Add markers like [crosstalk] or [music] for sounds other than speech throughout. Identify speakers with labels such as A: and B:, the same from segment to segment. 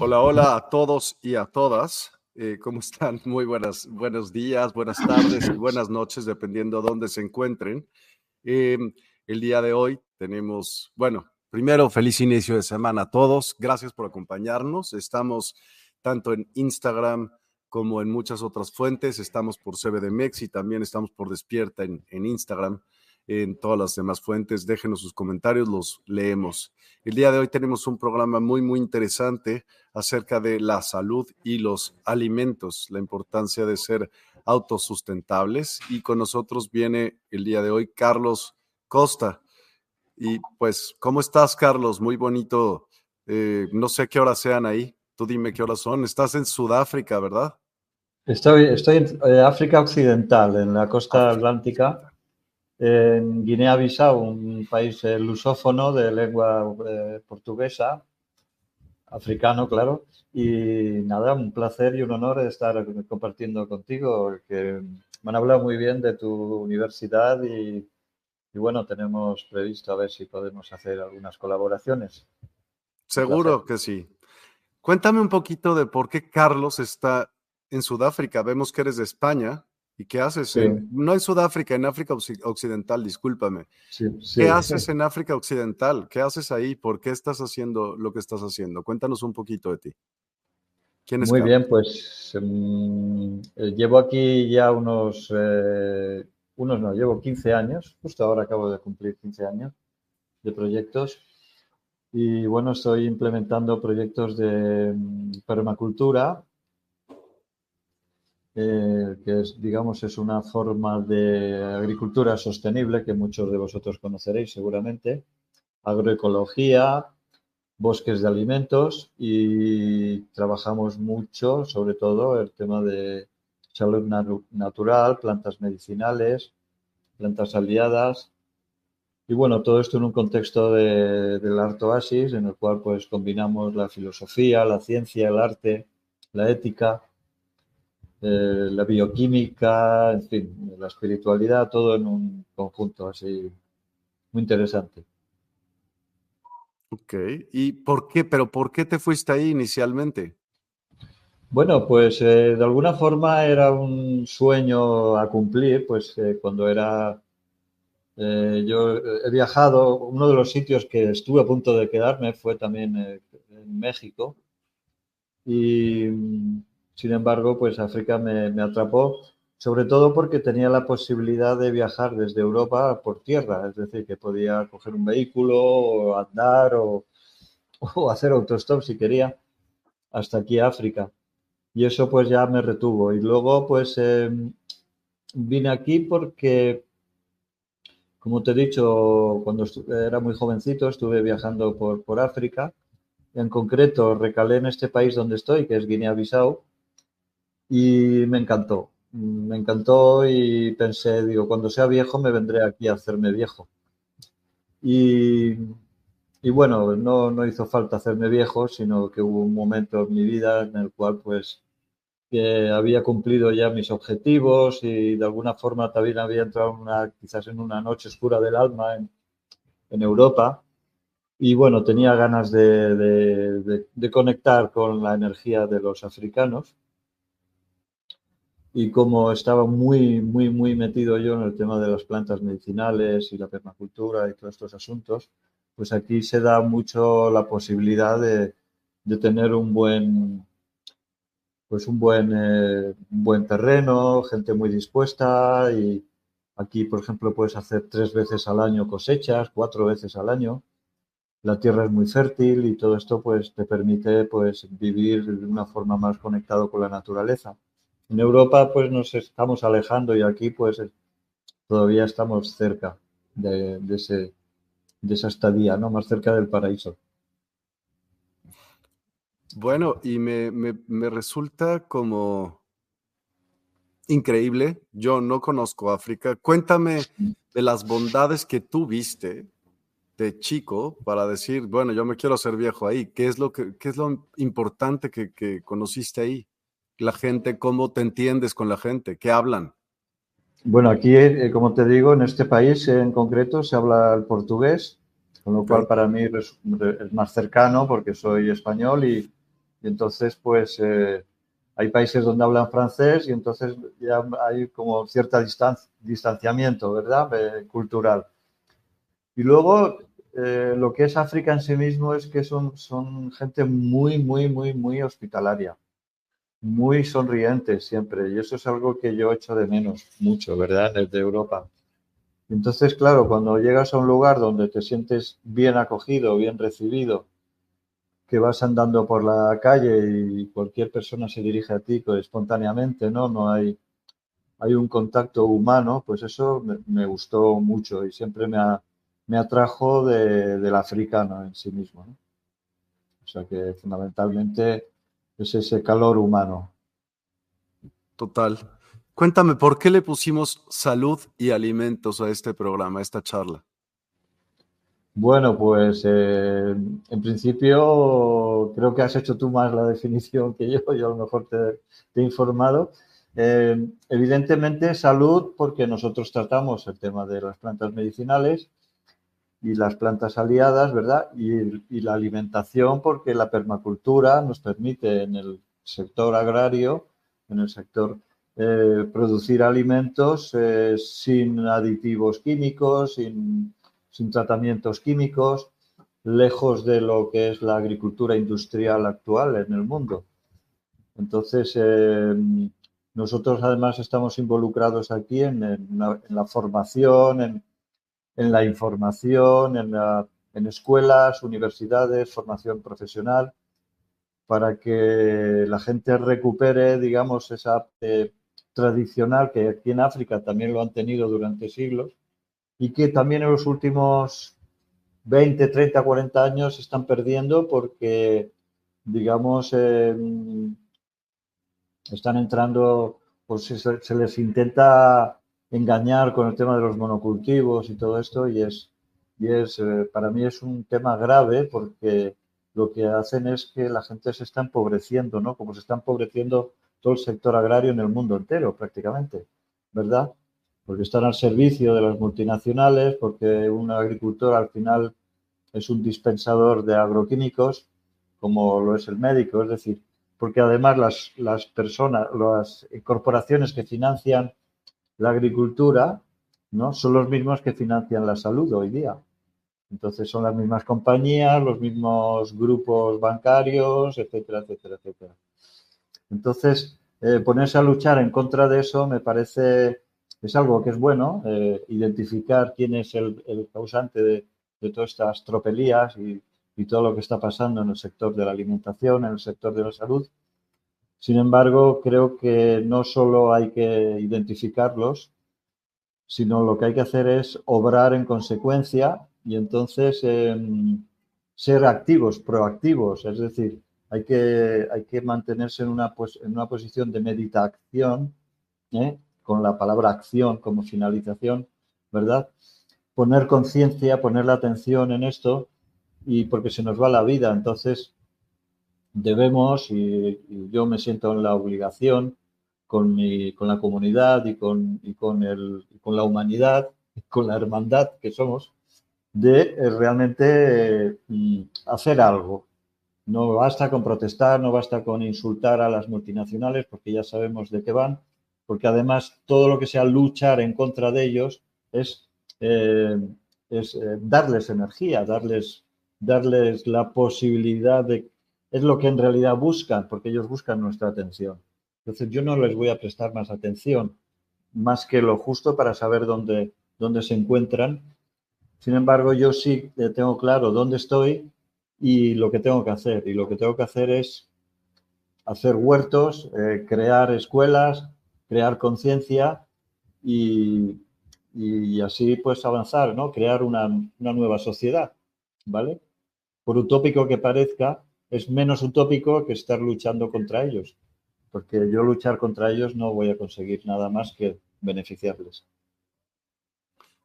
A: Hola, hola a todos y a todas. Eh, ¿Cómo están? [laughs] Muy buenas, buenos días, buenas tardes y buenas noches, dependiendo de dónde se encuentren. Em, el día de hoy tenemos, bueno, primero, feliz inicio de semana a todos. Gracias por acompañarnos. Estamos tanto en Instagram como en muchas otras fuentes. Estamos por CBDMEX y también estamos por Despierta en, en Instagram en todas las demás fuentes. Déjenos sus comentarios, los leemos. El día de hoy tenemos un programa muy, muy interesante acerca de la salud y los alimentos, la importancia de ser autosustentables. Y con nosotros viene el día de hoy Carlos Costa. Y pues, ¿cómo estás, Carlos? Muy bonito. Eh, no sé qué horas sean ahí. Tú dime qué horas son. Estás en Sudáfrica, ¿verdad?
B: Estoy, estoy en eh, África Occidental, en la costa atlántica en Guinea-Bissau, un país eh, lusófono de lengua eh, portuguesa, africano, claro. Y nada, un placer y un honor estar compartiendo contigo, que me han hablado muy bien de tu universidad y, y bueno, tenemos previsto a ver si podemos hacer algunas colaboraciones.
A: Seguro que sí. Cuéntame un poquito de por qué Carlos está en Sudáfrica. Vemos que eres de España. ¿Y qué haces? no en Sudáfrica, en África Occidental, discúlpame. ¿Qué haces en África Occidental? ¿Qué haces ahí? ¿Por qué estás haciendo lo que estás haciendo? Cuéntanos un poquito de ti.
B: ¿Quién es Muy bien, pues em, eh, llevo aquí ya unos, eh, unos no, llevo 15 años, justo ahora acabo de cumplir 15 años de proyectos. Y bueno, estoy implementando proyectos de em, permacultura eh, que es, digamos, es una forma de agricultura sostenible que muchos de vosotros conoceréis seguramente, agroecología, bosques de alimentos y trabajamos mucho, sobre todo, el tema de salud natural, plantas medicinales, plantas aliadas. Y bueno, todo esto en un contexto de, del Art Oasis, en el cual pues combinamos la filosofía, la ciencia, el arte, la ética eh, la bioquímica, en fin, la espiritualidad, todo en un conjunto así muy interesante.
A: Ok, ¿y por qué? ¿Pero por qué te fuiste ahí inicialmente?
B: Bueno, pues eh, de alguna forma era un sueño a cumplir, pues eh, cuando era... yo he viajado, uno de los sitios que estuve a punto de quedarme fue también en México. Y sin embargo, pues África me, atrapó sobre todo porque tenía la posibilidad de viajar desde Europa por tierra, es decir, que podía coger un vehículo o andar [laughs] o, hacer autostop si quería hasta aquí a África. Y eso pues ya me retuvo. Y luego pues em, vine aquí porque, como te he dicho, cuando era muy jovencito estuve viajando por, por África. En concreto recalé en este país donde estoy, que es Guinea-Bissau, y me encantó me encantó y pensé, digo, cuando sea viejo me vendré aquí a hacerme viejo. Y, bueno, no, no, hizo falta hacerme viejo, sino que hubo un momento en mi vida en el cual pues que había cumplido ya mis objetivos y de alguna forma también había entrado una, quizás en una noche oscura del alma en, Europa. Y bueno, tenía ganas de conectar con la energía de los africanos y como estaba muy, muy, muy metido yo en el tema de las plantas medicinales y la permacultura y todos estos asuntos, pues aquí se da mucho la posibilidad de, de tener un buen, pues un buen, eh, buen terreno, gente muy dispuesta y aquí, por ejemplo, puedes hacer tres veces al año cosechas, cuatro veces al año. La tierra es muy fértil y todo esto pues te permite pues vivir de una forma más conectado con la naturaleza. En Europa pues nos estamos alejando y aquí pues todavía estamos cerca de, ese, esa estadía, ¿no? Más cerca del paraíso.
A: Bueno, y me, resulta como increíble. Yo no conozco África. Cuéntame de las bondades que tú viste de chico para decir, bueno, yo me quiero hacer viejo ahí. ¿Qué es lo, que, es lo importante que conociste ahí? La gente, cómo te entiendes con la gente, qué hablan.
B: Bueno, aquí, eh, como te digo, en este país en concreto se habla el portugués, con lo cual para mí es más cercano porque soy español y, entonces pues eh, hay países donde hablan francés y entonces ya hay como cierta distanciamiento, ¿verdad? Eh, cultural. Y luego lo que es África en sí mismo es que son, son gente muy, muy, muy, muy hospitalaria muy sonriente siempre y eso es algo que yo echo de menos mucho, ¿verdad? Desde Europa. Entonces, claro, cuando llegas a un lugar donde te sientes bien acogido, bien recibido, que vas andando por la calle y cualquier persona se dirige a ti espontáneamente, ¿no? No hay, hay un contacto humano, pues eso me, gustó mucho y siempre me, me atrajo de, del africano en sí mismo, O sea que fundamentalmente es ese calor humano.
A: Total. Cuéntame, ¿por qué le pusimos salud y alimentos a este programa, a esta charla?
B: Bueno, pues eh, en principio creo que has hecho tú más la [laughs] definición que yo, yo a lo mejor te, he informado. Eh, evidentemente salud porque nosotros tratamos el tema de las plantas medicinales y las plantas aliadas, ¿verdad? Y, la alimentación, porque la permacultura nos permite en el sector agrario, en el sector eh, producir alimentos eh, sin aditivos químicos, sin, tratamientos químicos, lejos de lo que es la agricultura industrial actual en el mundo. Entonces, eh, nosotros además estamos involucrados aquí en, en la formación, en, en la información, en, escuelas, universidades, formación profesional, para que la gente recupere, digamos, esa eh, tradicional que aquí en África también lo han tenido durante siglos y que también en los últimos 20, 30, 40 años están perdiendo porque, digamos, están entrando, pues se les intenta engañar con el tema de los monocultivos y todo esto y es, y es eh, para mí es un tema grave porque lo que hacen es que la gente se está empobreciendo, ¿no? Como se está empobreciendo todo el sector agrario en el mundo entero prácticamente, ¿verdad? Porque están al servicio de las multinacionales, porque un agricultor al final es un dispensador de agroquímicos, como lo es el médico, es decir, porque además las, las personas, las corporaciones que financian la agricultura, ¿no? Son los mismos que financian la salud hoy día. Entonces son las mismas compañías, los mismos grupos bancarios, etcétera, etcétera, etcétera. Entonces, eh, ponerse a luchar en contra de eso me parece, es algo que es bueno, eh, identificar quién es el, causante de, todas estas tropelías y, y, todo lo que está pasando en el sector de la alimentación, en el sector de la salud. Sin embargo, creo que no solo hay que identificarlos, sino lo que hay que hacer es obrar en consecuencia y entonces em, ser activos, proactivos, es decir, hay que, hay que mantenerse en una, pues, en una posición de meditación, ¿eh? con la palabra acción como finalización, ¿verdad? Poner conciencia, poner la atención en esto y porque se nos va la vida, entonces debemos, y, yo me siento en la obligación con, mi, con la comunidad y con, y con, el, con la humanidad, con la hermandad que somos, de eh, realmente mm, hacer algo. No basta con protestar, no basta con insultar a las multinacionales, porque ya sabemos de qué van, porque además todo lo que sea luchar en contra de ellos es, eh, es eh, darles energía, darles, darles la posibilidad de... Es lo que en realidad buscan, porque ellos buscan nuestra atención. Entonces yo no les voy a prestar más atención, más que lo justo para saber dónde, dónde se encuentran sin embargo, yo sí tengo claro dónde estoy y lo que tengo que hacer. Y lo que tengo que hacer es hacer huertos, eh, crear escuelas, crear conciencia y, así pues avanzar, ¿no? Crear una, una nueva sociedad, ¿vale? Por utópico que parezca, es menos utópico que estar luchando contra ellos, porque yo luchar contra ellos no voy a conseguir nada más que beneficiarles.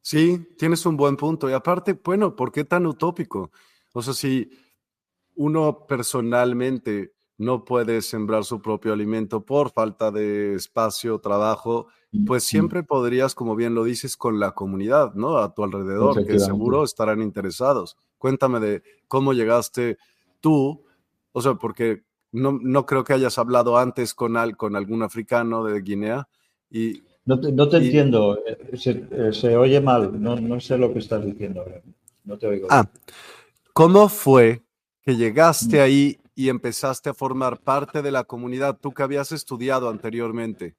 A: Sí, tienes un buen punto. Y aparte, bueno, ¿por qué tan utópico? O sea, si uno personalmente no puede sembrar su propio alimento por falta de espacio, trabajo, pues siempre podrías, como bien lo dices, con la comunidad, ¿no? A tu alrededor, que seguro estarán interesados. Cuéntame de cómo llegaste tú, o sea, porque no, no creo que hayas hablado antes con, al, con algún africano de Guinea y
B: no te, no te entiendo, eh, eh, se, oye mal, no, no, sé lo que estás diciendo. No te oigo.
A: Ah, ¿cómo fue que llegaste mm. ahí y empezaste a formar parte de la comunidad, tú que habías estudiado anteriormente?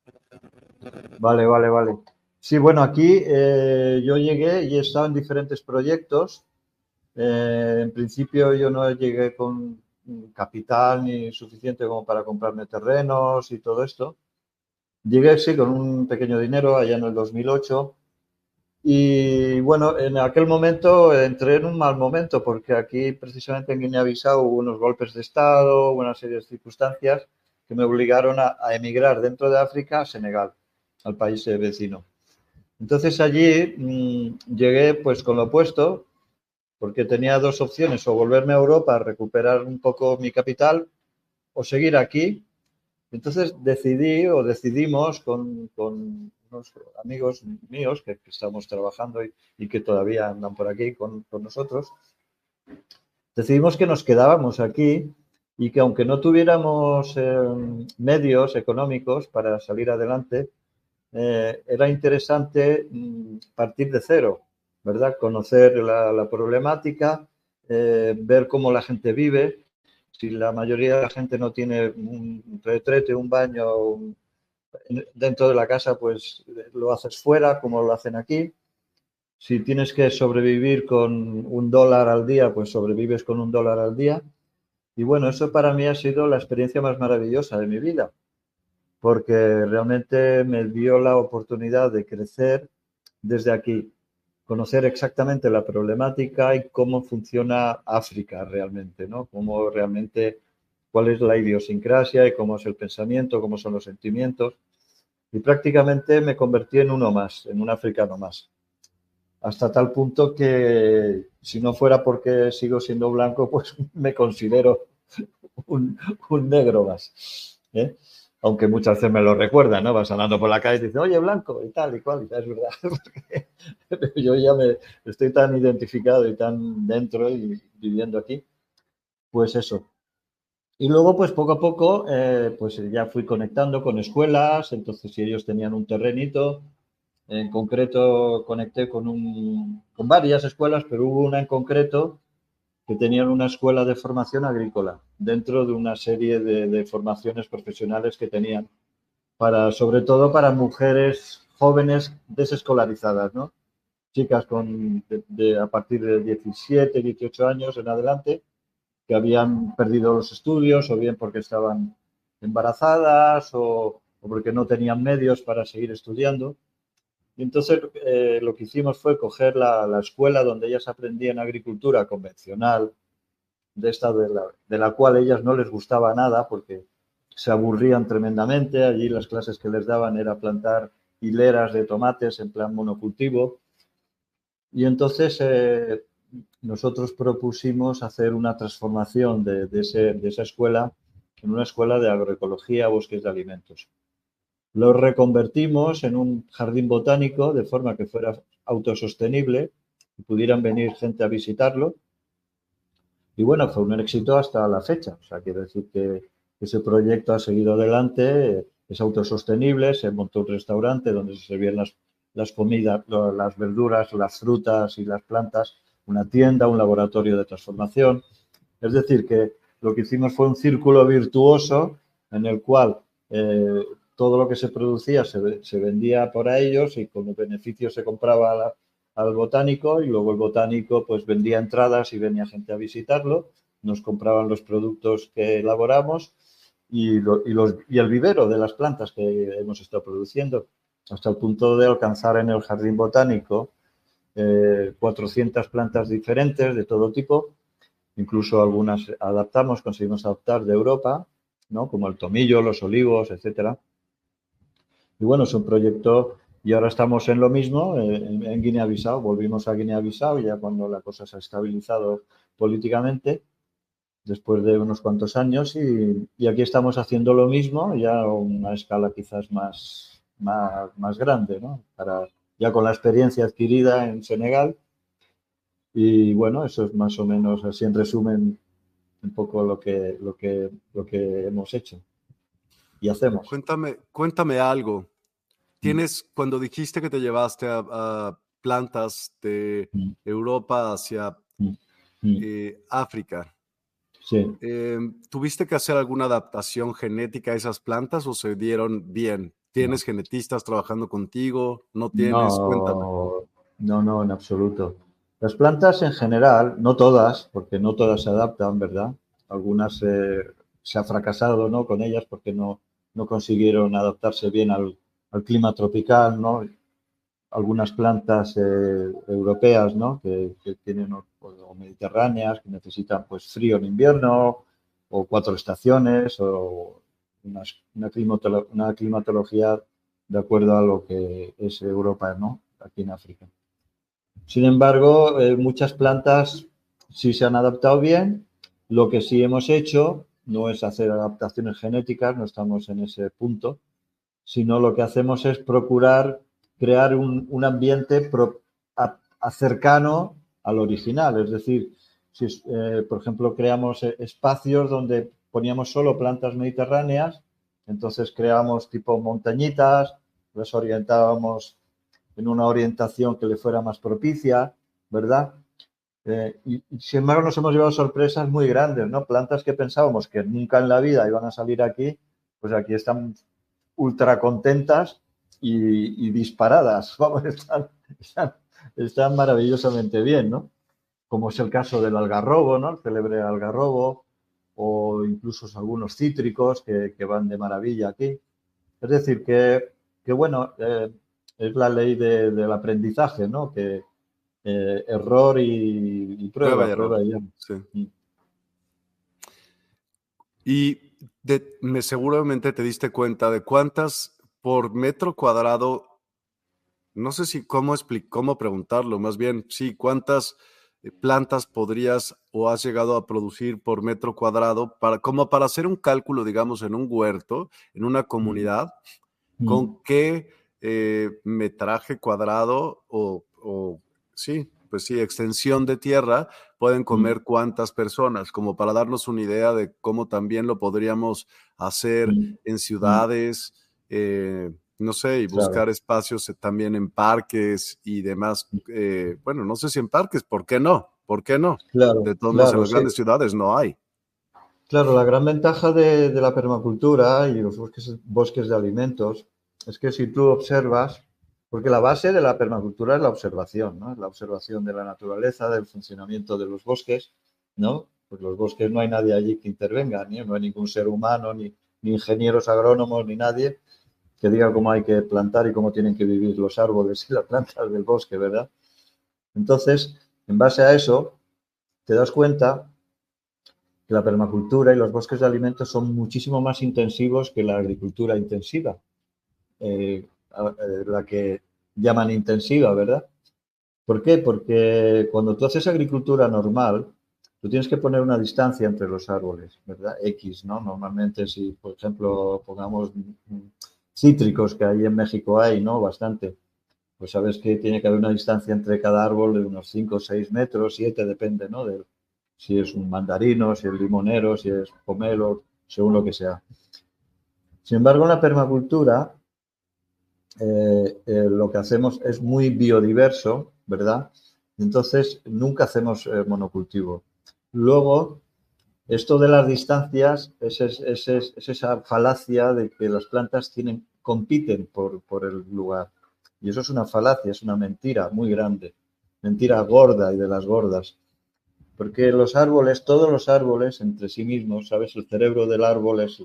B: Vale, vale, vale. Sí, bueno, aquí eh, yo llegué y he estado en diferentes proyectos. en principio yo no llegué con capital ni suficiente como para comprarme terrenos y todo esto. Llegué, sí, con un pequeño dinero allá en el 2008. Y bueno, en aquel momento entré en un mal momento porque aquí precisamente en Guinea-Bissau hubo unos golpes de Estado, una serie de circunstancias que me obligaron a, emigrar dentro de África a Senegal, al país vecino. Entonces allí mm, llegué pues con lo opuesto porque tenía dos opciones, o volverme a Europa recuperar un poco mi capital o seguir aquí. Entonces decidí o decidimos con, unos amigos míos que, estamos trabajando y, que todavía andan por aquí con, nosotros, decidimos que nos quedábamos aquí y que aunque no tuviéramos eh, medios económicos para salir adelante, eh, era interesante mm, partir de cero, ¿verdad? Conocer la, problemática, eh, ver cómo la gente vive si la mayoría de la gente no tiene un retrete, un baño dentro de la casa, pues lo haces fuera, como lo hacen aquí. Si tienes que sobrevivir con un dólar al día, pues sobrevives con un dólar al día. Y bueno, eso para mí ha sido la experiencia más maravillosa de mi vida, porque realmente me dio la oportunidad de crecer desde aquí, conocer exactamente la problemática y cómo funciona África realmente, ¿no? Cómo realmente, cuál es la idiosincrasia y cómo es el pensamiento, cómo son los sentimientos. Y prácticamente me convertí en uno más, en un africano más. Hasta tal punto que si no fuera porque sigo siendo blanco, [laughs] pues me considero un, negro más. ¿eh? Aunque muchas veces me lo recuerdan, ¿no? Vas andando por la calle y dices, oye, blanco, y tal, y cual, y tal, es verdad. [laughs] [laughs] yo ya me estoy tan identificado y tan dentro y viviendo aquí, pues eso. Y luego, pues poco a poco, eh, pues ya fui conectando con escuelas, entonces si ellos tenían un terrenito, en concreto conecté con, un, con varias escuelas, pero hubo una en concreto que tenían una escuela de formación agrícola dentro de una serie de, formaciones profesionales que tenían para, sobre todo para mujeres jóvenes desescolarizadas, ¿no? Chicas con, a partir de 17, 18 años en adelante, que habían perdido los estudios o bien porque estaban embarazadas o, porque no tenían medios para seguir estudiando. Y entonces eh, lo que hicimos fue coger la, la, escuela donde ellas aprendían agricultura convencional, de esta de la, de la cual ellas no les gustaba nada porque se aburrían tremendamente. Allí las clases que les daban era plantar hileras de tomates en plan monocultivo. Y entonces eh, nosotros propusimos hacer una transformación de, de, esa escuela en una escuela de agroecología, bosques de alimentos. Lo reconvertimos en un jardín botánico de forma que fuera autosostenible y pudieran venir gente a visitarlo. Y bueno, fue un éxito hasta la fecha. O sea, quiero decir que ese proyecto ha seguido adelante, es autosostenible, se montó un restaurante donde se servían las, las comidas, las verduras, las frutas y las plantas, una tienda, un laboratorio de transformación. Es decir, que lo que hicimos fue un círculo virtuoso en el cual eh, todo lo que se producía se, vendía por ellos y con los beneficios se compraba al botánico y luego el botánico pues vendía entradas y venía gente a visitarlo, nos compraban los productos que elaboramos y, el vivero de las plantas que hemos estado produciendo, hasta el punto de alcanzar en el jardín botánico 400 eh, plantas diferentes de todo tipo, incluso algunas adaptamos, conseguimos adaptar de Europa, ¿no? como el tomillo, los olivos, etcétera. Y bueno, es un proyecto y ahora estamos en lo mismo, en, en Guinea-Bissau, volvimos a Guinea-Bissau ya cuando la cosa se ha estabilizado políticamente después de unos cuantos años y, aquí estamos haciendo lo mismo, ya a una escala quizás más, más, grande, ¿no? Para, ya con la experiencia adquirida en Senegal. Y bueno, eso es más o menos así en resumen un poco lo que, lo que, lo que hemos hecho y hacemos.
A: Cuéntame, cuéntame algo. Mm. Tienes, cuando dijiste que te llevaste a, plantas de mm. Europa hacia mm. Eh, África,
B: Sí.
A: Em, ¿Tuviste que hacer alguna adaptación genética a esas plantas o se dieron bien? ¿Tienes genetistas trabajando contigo? ¿No tienes?
B: No, no, no, en absoluto. Las plantas en general, no todas, porque no todas se adaptan, ¿verdad? Algunas se ha fracasado ¿no? con ellas porque no, no consiguieron adaptarse bien al, al clima tropical, ¿no? algunas plantas eh, europeas, ¿no? Que, tienen o, mediterráneas, que necesitan pues frío en invierno o cuatro estaciones o una, climatología de acuerdo a lo que es Europa, ¿no? Aquí en África. Sin embargo, eh, muchas plantas sí se han adaptado bien. Lo que sí hemos hecho no es hacer adaptaciones genéticas, no estamos en ese punto, sino lo que hacemos es procurar crear un, ambiente cercano al original. Es decir, si, eh, por ejemplo, creamos eh, espacios donde poníamos solo plantas mediterráneas, entonces creamos tipo montañitas, las orientábamos en una orientación que le fuera más propicia, ¿verdad? Eh, y, sin embargo nos hemos llevado sorpresas muy grandes, ¿no? Plantas que pensábamos que nunca en la vida iban a salir aquí, pues aquí están ultra contentas y, disparadas. [laughs] Vamos, están, están, maravillosamente bien, ¿no? Como es el caso del algarrobo, ¿no? El célebre algarrobo, o incluso algunos cítricos que, van de maravilla aquí. Es decir, que, que bueno, eh, es la ley del aprendizaje, ¿no? Que eh, error y, prueba, prueba, y error.
A: Mm. Y me, seguramente te diste cuenta de cuántas por metro cuadrado, no sé si cómo, cómo preguntarlo, más bien, sí, cuántas eh, plantas podrías o has llegado a producir por metro cuadrado, para, como para hacer un cálculo, digamos, en un huerto, en una comunidad, con qué eh, metraje cuadrado o, o, sí, pues sí, extensión de tierra pueden comer cuántas personas, como para darnos una idea de cómo también lo podríamos hacer en ciudades eh, no sé, y buscar espacios eh, también en parques y demás. Eh, bueno, no sé si en parques, ¿por qué no? ¿Por qué no?
B: Claro,
A: de todas en las grandes ciudades no hay.
B: Claro, la gran ventaja de, la permacultura y los bosques, bosques de alimentos es que si tú observas, porque la base de la permacultura es la observación, ¿no? La observación de la naturaleza, del funcionamiento de los bosques, ¿no? Pues los bosques no hay nadie allí que intervenga, ni no hay ningún ser humano, ni, ni ingenieros agrónomos, ni nadie que diga cómo hay que plantar y cómo tienen que vivir los árboles y las plantas del bosque, ¿verdad? Entonces, en base a eso, te das cuenta que la permacultura y los bosques de alimentos son muchísimo más intensivos que la agricultura intensiva, eh, la que llaman intensiva, ¿verdad? ¿Por qué? Porque cuando tú haces agricultura normal, tú tienes que poner una distancia entre los árboles, ¿verdad? X, ¿no? Normalmente si, por ejemplo, pongamos cítricos que ahí en México hay, ¿no? Bastante. Pues sabes que tiene que haber una distancia entre cada árbol de unos 5 o 6 metros, 7, depende, ¿no? De si es un mandarino, si es limonero, si es pomelo, según lo que sea. Sin embargo, en la permacultura eh, eh, lo que hacemos es muy biodiverso, ¿verdad? Entonces, nunca hacemos eh, monocultivo. Luego, esto de las distancias es, esa falacia de que las plantas compiten por, el lugar. Y eso es una falacia, es una mentira muy grande, mentira gorda y de las gordas. Porque los árboles, todos los árboles entre sí mismos, ¿sabes? El cerebro del árbol es,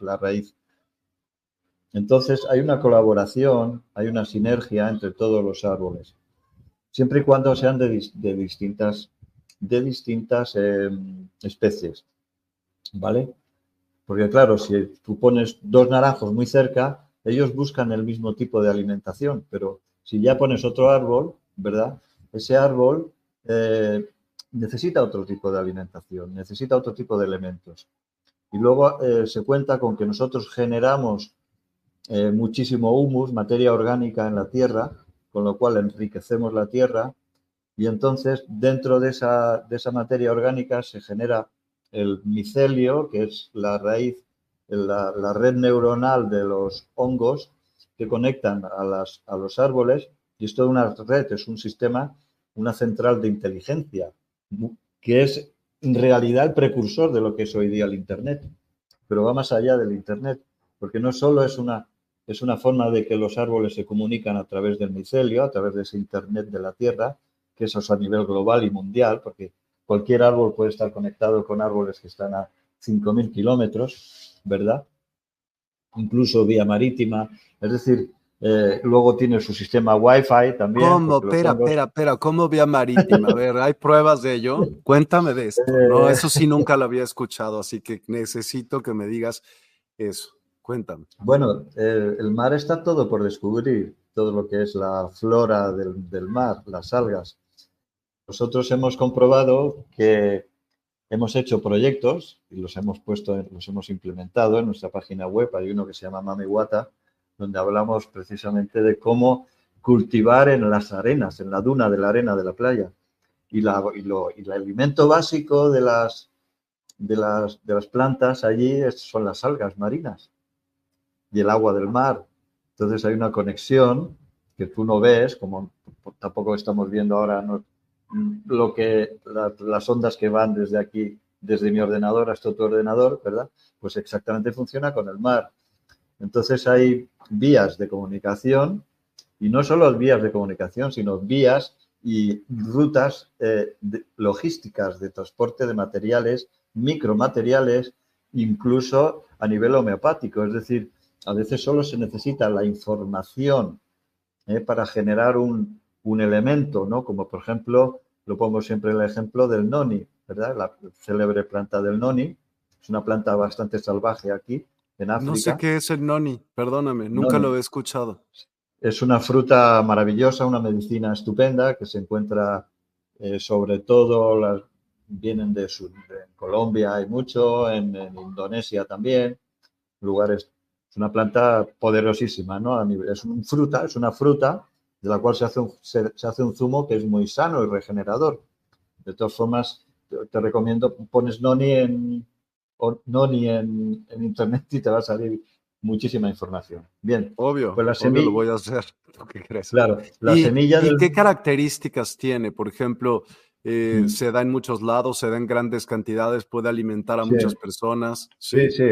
B: la raíz. Entonces hay una colaboración, hay una sinergia entre todos los árboles, siempre y cuando sean de, distintas, de distintas em, especies, ¿vale? Porque claro, si tú pones dos naranjos muy cerca, ellos buscan el mismo tipo de alimentación, pero si ya pones otro árbol, ¿verdad? Ese árbol eh, necesita otro tipo de alimentación, necesita otro tipo de elementos. Y luego eh, se cuenta con que nosotros generamos eh, muchísimo humus, materia orgánica en la tierra, con lo cual enriquecemos la tierra. Y entonces dentro de esa, de esa materia orgánica se genera el micelio, que es la raíz la, red neuronal de los hongos que conectan a, las, a los árboles. Y es toda una red, es un sistema, una central de inteligencia, que es en realidad el precursor de lo que es hoy día el Internet, pero va más allá del Internet, porque no solo es una, es una forma de que los árboles se comunican a través del micelio, a través de ese Internet de la Tierra, que eso es a nivel global y mundial, porque cualquier árbol puede estar conectado con árboles que están a 5.000 kilómetros, ¿verdad? Incluso vía marítima. Es decir, eh, luego tiene su sistema Wi-Fi también.
A: ¿Cómo? Espera, espera, espera. ¿Cómo vía marítima? A ver, ¿hay pruebas de ello? Cuéntame de esto. No, eh. eso sí nunca lo había escuchado, así que necesito que me digas eso.
B: Bueno, eh, el mar está todo por descubrir, todo lo que es la flora del, mar, las algas. Nosotros hemos comprobado que Hemos hecho proyectos y los hemos puesto, los hemos implementado en nuestra página web. Hay uno que se llama Mami Wata, donde hablamos precisamente de cómo cultivar en las arenas, en la duna de la arena de la playa. Y, lo, y el alimento básico de las plantas allí son las algas marinas y el agua del mar. Entonces hay una conexión que tú no ves, como tampoco estamos viendo ahora lo que las ondas que van desde aquí, desde mi ordenador hasta tu ordenador, ¿verdad? Pues exactamente funciona con el mar. Entonces hay vías de comunicación y no solo vías de comunicación, sino vías y rutas eh, logísticas de transporte de materiales, micromateriales, incluso a nivel homeopático. Es decir, a veces solo se necesita la información eh, para generar un, un elemento, ¿no? Como por ejemplo, lo pongo siempre el ejemplo del noni, ¿verdad? La célebre planta del noni. Es una planta bastante salvaje aquí, en África.
A: No sé qué es el noni, perdóname, nunca lo he escuchado.
B: Es una fruta maravillosa, una medicina estupenda que se encuentra eh, sobre todo, las, vienen de, Colombia hay mucho, en, Indonesia también, lugares, es una planta poderosísima, ¿no? Es una fruta, es una fruta de la cual se hace, un, se, hace un zumo que es muy sano y regenerador. De todas formas, te, recomiendo, pones Noni en, Noni en, internet y te va a salir muchísima información. Bien.
A: Obvio, pues la semilla, lo voy a hacer. [laughs] ¿Qué crees?
B: Claro, la
A: ¿Y,
B: semilla
A: ¿y qué características tiene? Por ejemplo, eh, mm. se da en muchos lados, se da en grandes cantidades, puede alimentar a muchas personas.
B: Sí, sí,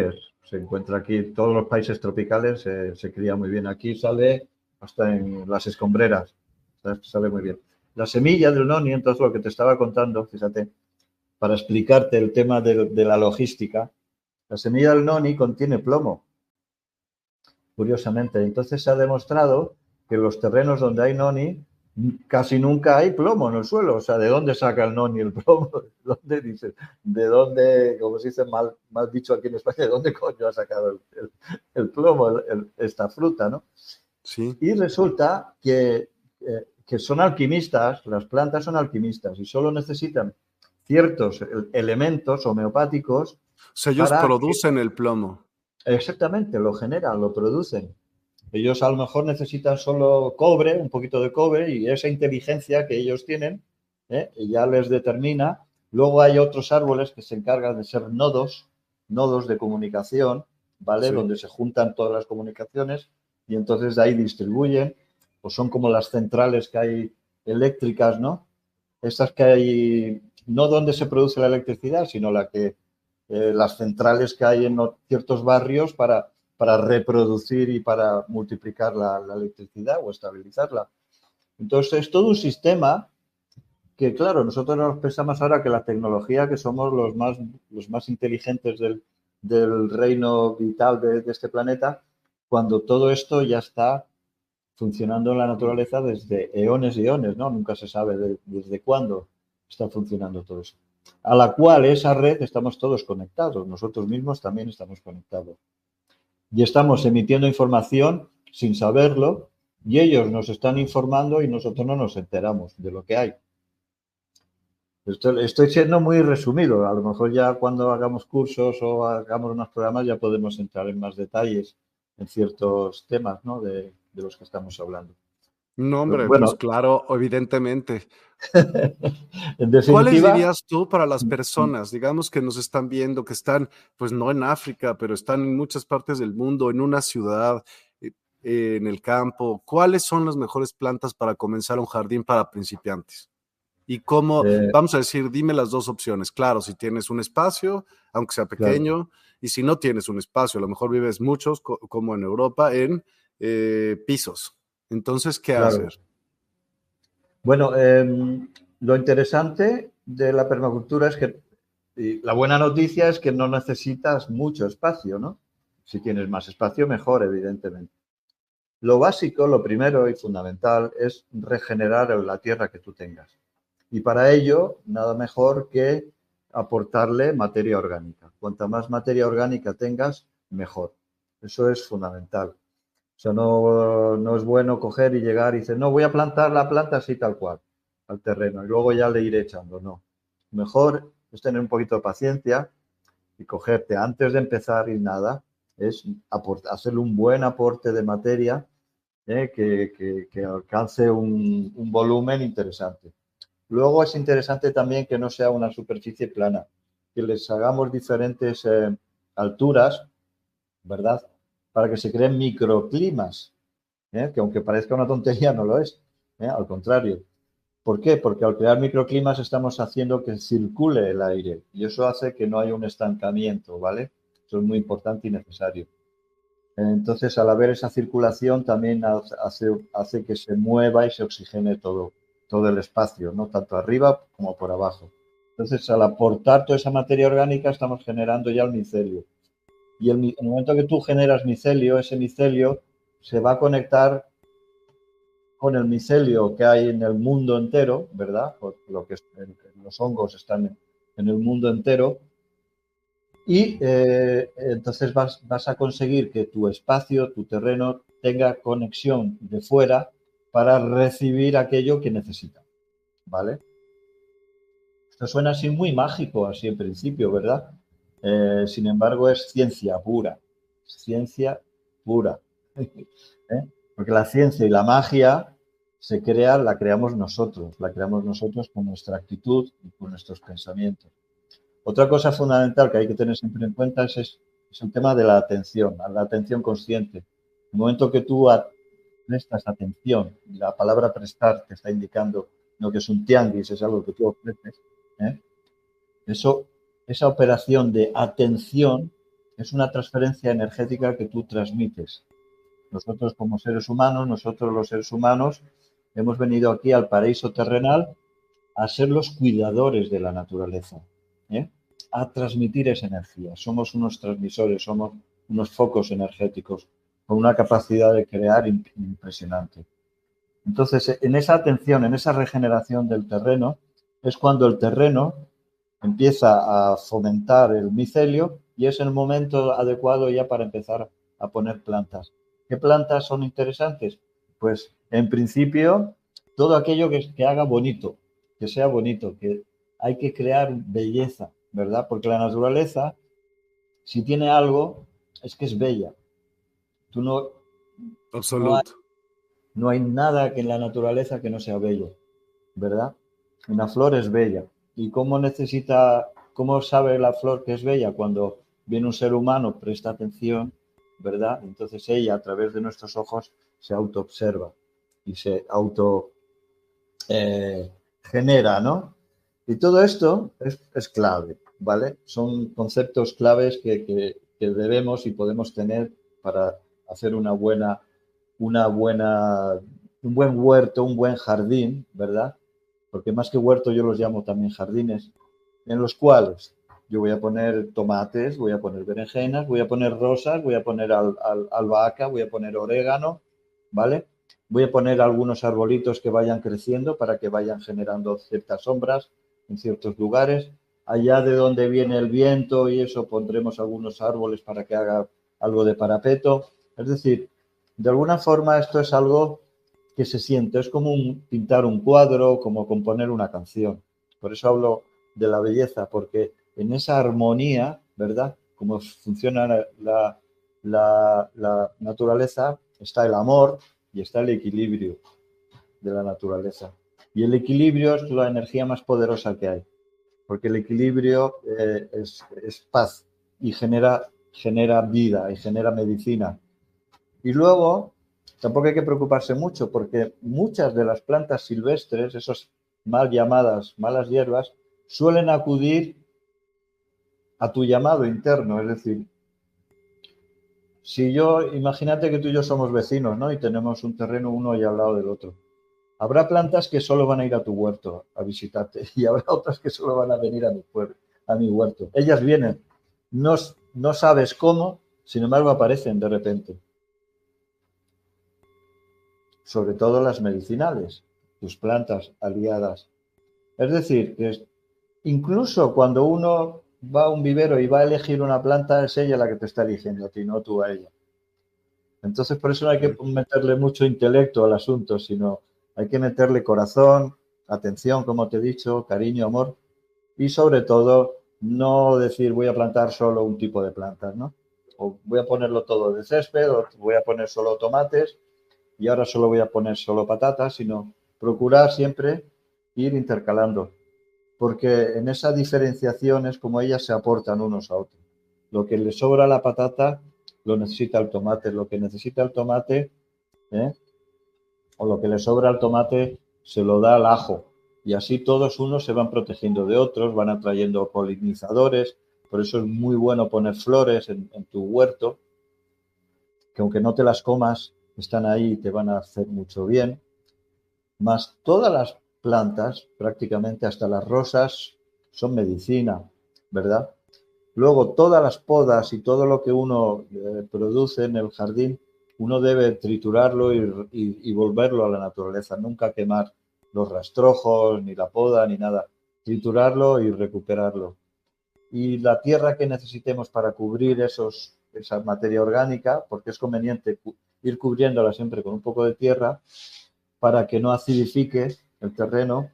B: se encuentra aquí, todos los países tropicales, se cría muy bien aquí, sale hasta en las escombreras, sale muy bien. La semilla del noni, entonces lo que te estaba contando, fíjate, para explicarte el tema de, la logística, la semilla del noni contiene plomo, curiosamente. Entonces se ha demostrado que en los terrenos donde hay noni casi nunca hay plomo en el suelo. O sea, ¿de dónde saca el noni el plomo? [laughs] ¿Dónde dice? ¿De dónde, como se dice mal, mal dicho aquí en España, de dónde coño ha sacado el, plomo, esta fruta, no?
A: Sí.
B: Y resulta que eh, que son alquimistas, las plantas son alquimistas y solo necesitan ciertos elementos homeopáticos. O
A: sea, ellos producen el plomo.
B: Exactamente, lo generan, lo producen. Ellos a lo mejor necesitan solo cobre, un poquito de cobre, y esa inteligencia que ellos tienen ¿eh? ya les determina. Luego hay otros árboles que se encargan de ser nodos, nodos de comunicación, ¿vale? Donde se juntan todas las comunicaciones y entonces de ahí distribuyen pues son como las centrales que hay eléctricas, ¿no? Estas que hay, no donde se produce la electricidad, sino la que, eh, las centrales que hay en ciertos barrios para, para reproducir y para multiplicar la, electricidad o estabilizarla. Entonces, es todo un sistema que, claro, nosotros nos pensamos ahora que la tecnología, que somos los más, los más inteligentes del, reino vital de, de, este planeta, cuando todo esto ya está funcionando en la naturaleza desde eones y eones, ¿no? Nunca se sabe desde cuándo está funcionando todo eso. A la cual esa red estamos todos conectados, nosotros mismos también estamos conectados. Y estamos emitiendo información sin saberlo y ellos nos están informando y nosotros no nos enteramos de lo que hay. Estoy, estoy siendo muy resumido, a lo mejor ya cuando hagamos cursos o hagamos unos programas ya podemos entrar en más detalles en ciertos temas ¿no? de, de los que estamos hablando.
A: No, hombre, bueno, pues claro, evidentemente. [laughs] en ¿Cuáles dirías tú para las personas, digamos, que nos están viendo, que están, pues no en África, pero están en muchas partes del mundo, en una ciudad, eh, en el campo? ¿Cuáles son las mejores plantas para comenzar un jardín para principiantes? Y cómo, eh, vamos a decir, dime las dos opciones. Claro, si tienes un espacio, aunque sea pequeño, y si no tienes un espacio, a lo mejor vives muchos, como en Europa, en eh, pisos. Entonces, ¿qué hacer?
B: Bueno, em, lo interesante de la permacultura es que la buena noticia es que no necesitas mucho espacio, ¿no? Si tienes más espacio, mejor, evidentemente. Lo básico, lo primero y fundamental es regenerar la tierra que tú tengas. Y para ello, nada mejor que aportarle materia orgánica. Cuanta más materia orgánica tengas, mejor. Eso es fundamental. O sea, no, es bueno coger y llegar y decir, no, voy a plantar la planta así tal cual al terreno y luego ya le iré echando. No. Mejor es tener un poquito de paciencia y cogerte antes de empezar y nada, es hacerle un buen aporte de materia eh, que, alcance un, volumen interesante. Luego es interesante también que no sea una superficie plana, que les hagamos diferentes eh, alturas, ¿verdad? Para que se creen microclimas, ¿eh? que aunque parezca una tontería no lo es, ¿eh? al contrario. ¿Por qué? Porque al crear microclimas estamos haciendo que circule el aire y eso hace que no haya un estancamiento, ¿vale? Eso es muy importante y necesario. Entonces, al haber esa circulación, también hace, que se mueva y se oxigene todo, todo el espacio, ¿no? Tanto arriba como por abajo. Entonces, al aportar toda esa materia orgánica, estamos generando ya el micelio y el, el momento que tú generas micelio, ese micelio se va a conectar con el micelio que hay en el mundo entero, ¿verdad? lo que los hongos están en el mundo entero. Y eh, entonces vas, vas, a conseguir que tu espacio, tu terreno, tenga conexión de fuera para recibir aquello que necesita. ¿Vale? Esto suena así muy mágico, así en principio, ¿verdad? Eh, sin embargo, es ciencia pura, ciencia pura. [laughs] ¿Eh? Porque la ciencia y la magia se crea, la creamos nosotros, la creamos nosotros con nuestra actitud y con nuestros pensamientos. Otra cosa fundamental que hay que tener siempre en cuenta es, es, el tema de la atención, la atención consciente. En el momento que tú prestas atención, y la palabra prestar te está indicando no que es un tianguis, es algo que tú ofreces. ¿eh? Eso, esa operación de atención es una transferencia energética que tú transmites. Nosotros como seres humanos, nosotros los seres humanos, hemos venido aquí al paraíso terrenal a ser los cuidadores de la naturaleza, ¿eh? a transmitir esa energía. Somos unos transmisores, somos unos focos energéticos con una capacidad de crear impresionante. Entonces, en esa atención, en esa regeneración del terreno, es cuando el terreno empieza a fomentar el micelio y es el momento adecuado ya para empezar a poner plantas. ¿Qué plantas son interesantes? Pues en principio todo aquello que, que haga bonito, que sea bonito, que hay que crear belleza, ¿verdad? Porque la naturaleza, si tiene algo, es que es bella. Tú no...
A: Absoluto.
B: No hay, nada que en la naturaleza que no sea bello, ¿verdad? Una flor es bella. ¿Y cómo necesita, cómo sabe la flor que es bella? Cuando viene un ser humano, presta atención, ¿verdad? Entonces ella, a través de nuestros ojos, se auto-observa y se auto eh, ¿no? Y todo esto es, clave, ¿vale? Son conceptos claves que, debemos y podemos tener para hacer una buena, una buena, un buen huerto, un buen jardín, ¿verdad? Porque más que huerto yo los llamo también jardines, en los cuales yo voy a poner tomates, voy a poner berenjenas, voy a poner rosas, voy a poner albahaca, voy a poner orégano, ¿vale? Voy a poner algunos arbolitos que vayan creciendo para que vayan generando ciertas sombras en ciertos lugares. Allá de donde viene el viento y eso pondremos algunos árboles para que haga algo de parapeto. Es decir, de alguna forma esto es algo que se siente, es como pintar un cuadro, como componer una canción. Por eso hablo de la belleza, porque en esa armonía, ¿verdad? Como funciona la, la naturaleza, está el amor, y está el equilibrio de la naturaleza. Y el equilibrio es la energía más poderosa que hay, porque el equilibrio eh, es, paz y genera, genera vida y genera medicina. Y luego, tampoco hay que preocuparse mucho, porque muchas de las plantas silvestres, esas mal llamadas malas hierbas, suelen acudir a tu llamado interno, es decir, si yo, imagínate que tú y yo somos vecinos, ¿no? Y tenemos un terreno uno y al lado del otro. Habrá plantas que solo van a ir a tu huerto a visitarte [laughs] y habrá otras que solo van a venir a mi, a mi huerto. Ellas vienen, no, no sabes cómo, sin embargo aparecen de repente. Sobre todo las medicinales, tus plantas aliadas. Es decir, que incluso cuando uno va a un vivero y va a elegir una planta, es ella la que te está eligiendo a ti, no tú a ella. Entonces, por eso no hay que meterle mucho intelecto al asunto, sino hay que meterle corazón, atención, como te he dicho, cariño, amor, y sobre todo no decir voy a plantar solo un tipo de plantas, ¿no? O voy a ponerlo todo de césped, o voy a poner solo tomates, y ahora solo voy a poner solo patatas, sino procurar siempre ir intercalando porque en esa diferenciación es como ellas se aportan unos a otros. Lo que le sobra a la patata lo necesita el tomate, lo que necesita el tomate, ¿eh? o lo que le sobra al tomate se lo da al ajo. Y así todos unos se van protegiendo de otros, van atrayendo polinizadores. Por eso es muy bueno poner flores en, en tu huerto, que aunque no te las comas, están ahí y te van a hacer mucho bien. Más todas las plantas, prácticamente hasta las rosas, son medicina, ¿verdad? Luego, todas las podas y todo lo que uno eh, produce en el jardín, uno debe triturarlo y, volverlo a la naturaleza, nunca quemar los rastrojos, ni la poda, ni nada. Triturarlo y recuperarlo. Y la tierra que necesitemos para cubrir esos, esa materia orgánica, porque es conveniente ir cubriéndola siempre con un poco de tierra para que no acidifique el terreno,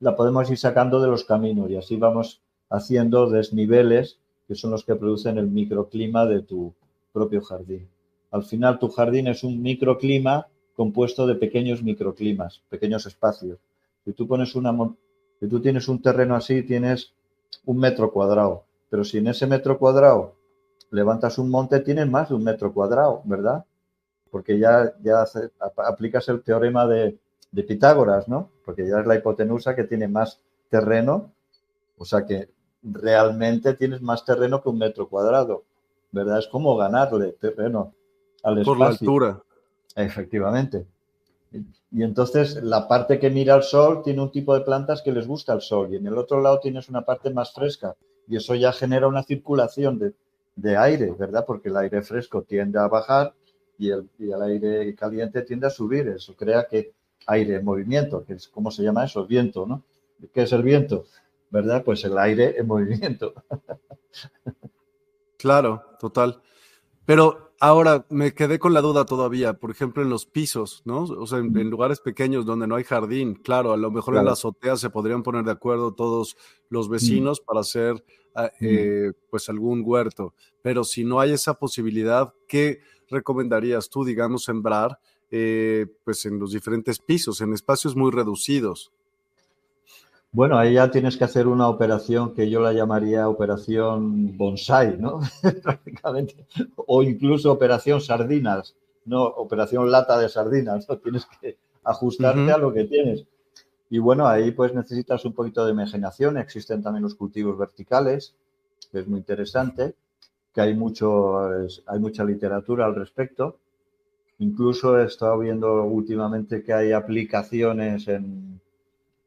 B: la podemos ir sacando de los caminos y así vamos haciendo desniveles que son los que producen el microclima de tu propio jardín. Al final tu jardín es un microclima compuesto de pequeños microclimas, pequeños espacios. Si tú pones una si tú tienes un terreno así, tienes un metro cuadrado, pero si en ese metro cuadrado levantas un monte, tienes más de un metro cuadrado, ¿verdad? Porque ya, ya aplicas el teorema de, de Pitágoras, ¿no? Porque ya es la hipotenusa que tiene más terreno, o sea que realmente tienes más terreno que un metro cuadrado, ¿verdad? Es como ganarle terreno al espacio.
A: Por la altura.
B: Efectivamente. Y entonces la parte que mira al sol tiene un tipo de plantas que les gusta el sol y en el otro lado tienes una parte más fresca y eso ya genera una circulación de, de aire, ¿verdad? Porque el aire fresco tiende a bajar y el, y el, aire caliente tiende a subir. Eso crea que aire en movimiento, que es como se llama eso, viento, ¿no? ¿Qué es el viento? ¿Verdad? Pues el aire en movimiento. [laughs]
A: Claro, total. Pero ahora me quedé con la duda todavía, por ejemplo, en los pisos, ¿no? O sea, en, en lugares pequeños donde no hay jardín, claro, a lo mejor claro. en la azotea se podrían poner de acuerdo todos los vecinos mm. para hacer eh, pues algún huerto, pero si no hay esa posibilidad, ¿qué recomendarías tú, digamos, sembrar eh, pues en los diferentes pisos, en espacios muy reducidos?
B: Bueno, ahí ya tienes que hacer una operación que yo la llamaría operación bonsai, ¿no? [laughs] Prácticamente. O incluso operación sardinas, no operación lata de sardinas, ¿no? Tienes que ajustarte uh -huh. a lo que tienes. Y bueno, ahí pues necesitas un poquito de imaginación. Existen también los cultivos verticales, que es muy interesante, que hay, mucho, hay mucha literatura al respecto. Incluso he estado viendo últimamente que hay aplicaciones en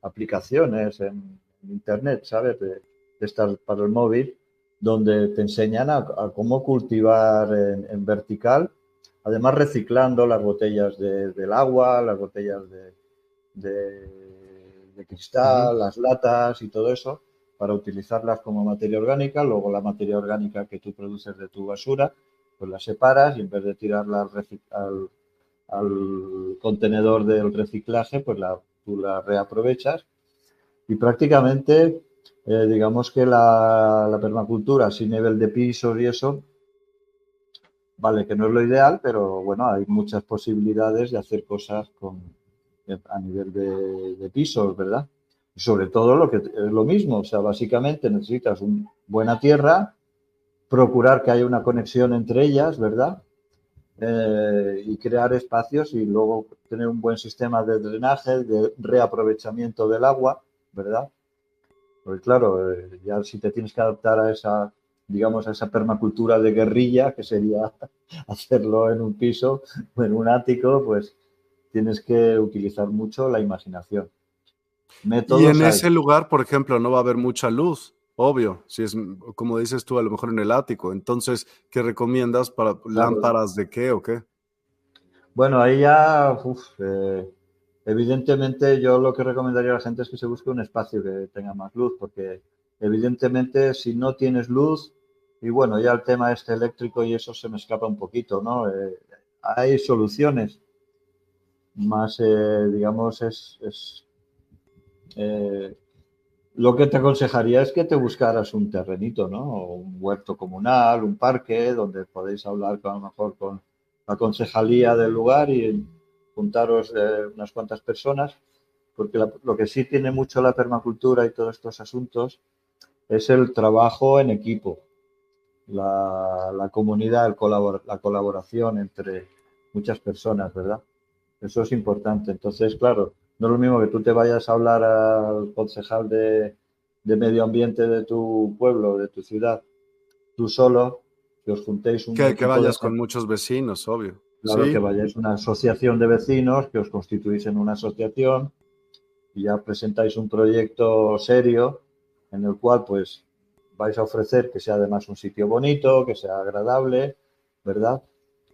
B: aplicaciones en, internet, ¿sabes? De, de para el móvil, donde te enseñan a, cómo cultivar en, vertical, además reciclando las botellas de, del agua, las botellas de cristal, uh -huh. las latas y todo eso, para utilizarlas como materia orgánica. Luego la materia orgánica que tú produces de tu basura, pues la separas y en vez de tirarla al, al, al contenedor del reciclaje, pues la tú la reaprovechas y prácticamente, eh, digamos que la, la, permacultura sin nivel de pisos y eso, vale, que no es lo ideal, pero bueno, hay muchas posibilidades de hacer cosas con, a nivel de, pisos, ¿verdad? Sobre todo lo que es lo mismo, o sea, básicamente necesitas una buena tierra, procurar que haya una conexión entre ellas, ¿verdad? eh, y crear espacios y luego tener un buen sistema de drenaje, de reaprovechamiento del agua, ¿verdad? Porque claro, eh, ya si te tienes que adaptar a esa, digamos, a esa permacultura de guerrilla, que sería [laughs] hacerlo en un piso en un ático, pues tienes que utilizar mucho la imaginación.
A: Métodos y en hay. ese lugar, por ejemplo, no va a haber mucha luz. Obvio, si es como dices tú, a lo mejor en el ático. Entonces, ¿qué recomiendas para claro. lámparas de qué o qué?
B: Bueno, ahí ya, uf, eh, evidentemente yo lo que recomendaría a la gente es que se busque un espacio que tenga más luz, porque evidentemente si no tienes luz, y bueno, ya el tema este eléctrico y eso se me escapa un poquito, ¿no? Eh, hay soluciones, más, eh, digamos, es, es eh, lo que te aconsejaría es que te buscaras un terrenito, ¿no? O un huerto comunal, un parque, donde podéis hablar con, a lo mejor con la concejalía del lugar y juntaros eh, unas cuantas personas, porque lo que sí tiene mucho la permacultura y todos estos asuntos es el trabajo en equipo, la, la comunidad, el colabor, la colaboración entre muchas personas, ¿verdad? Eso es importante. Entonces, claro, no es lo mismo que tú te vayas a hablar al concejal de, de medio ambiente de tu pueblo, de tu ciudad, tú solo, que os juntéis un...
A: Que, que vayas de... con muchos vecinos, obvio.
B: Claro, ¿Sí? que vayáis una asociación de vecinos, que os constituís en una asociación y ya presentáis un proyecto serio en el cual pues vais a ofrecer que sea además un sitio bonito, que sea agradable, ¿verdad?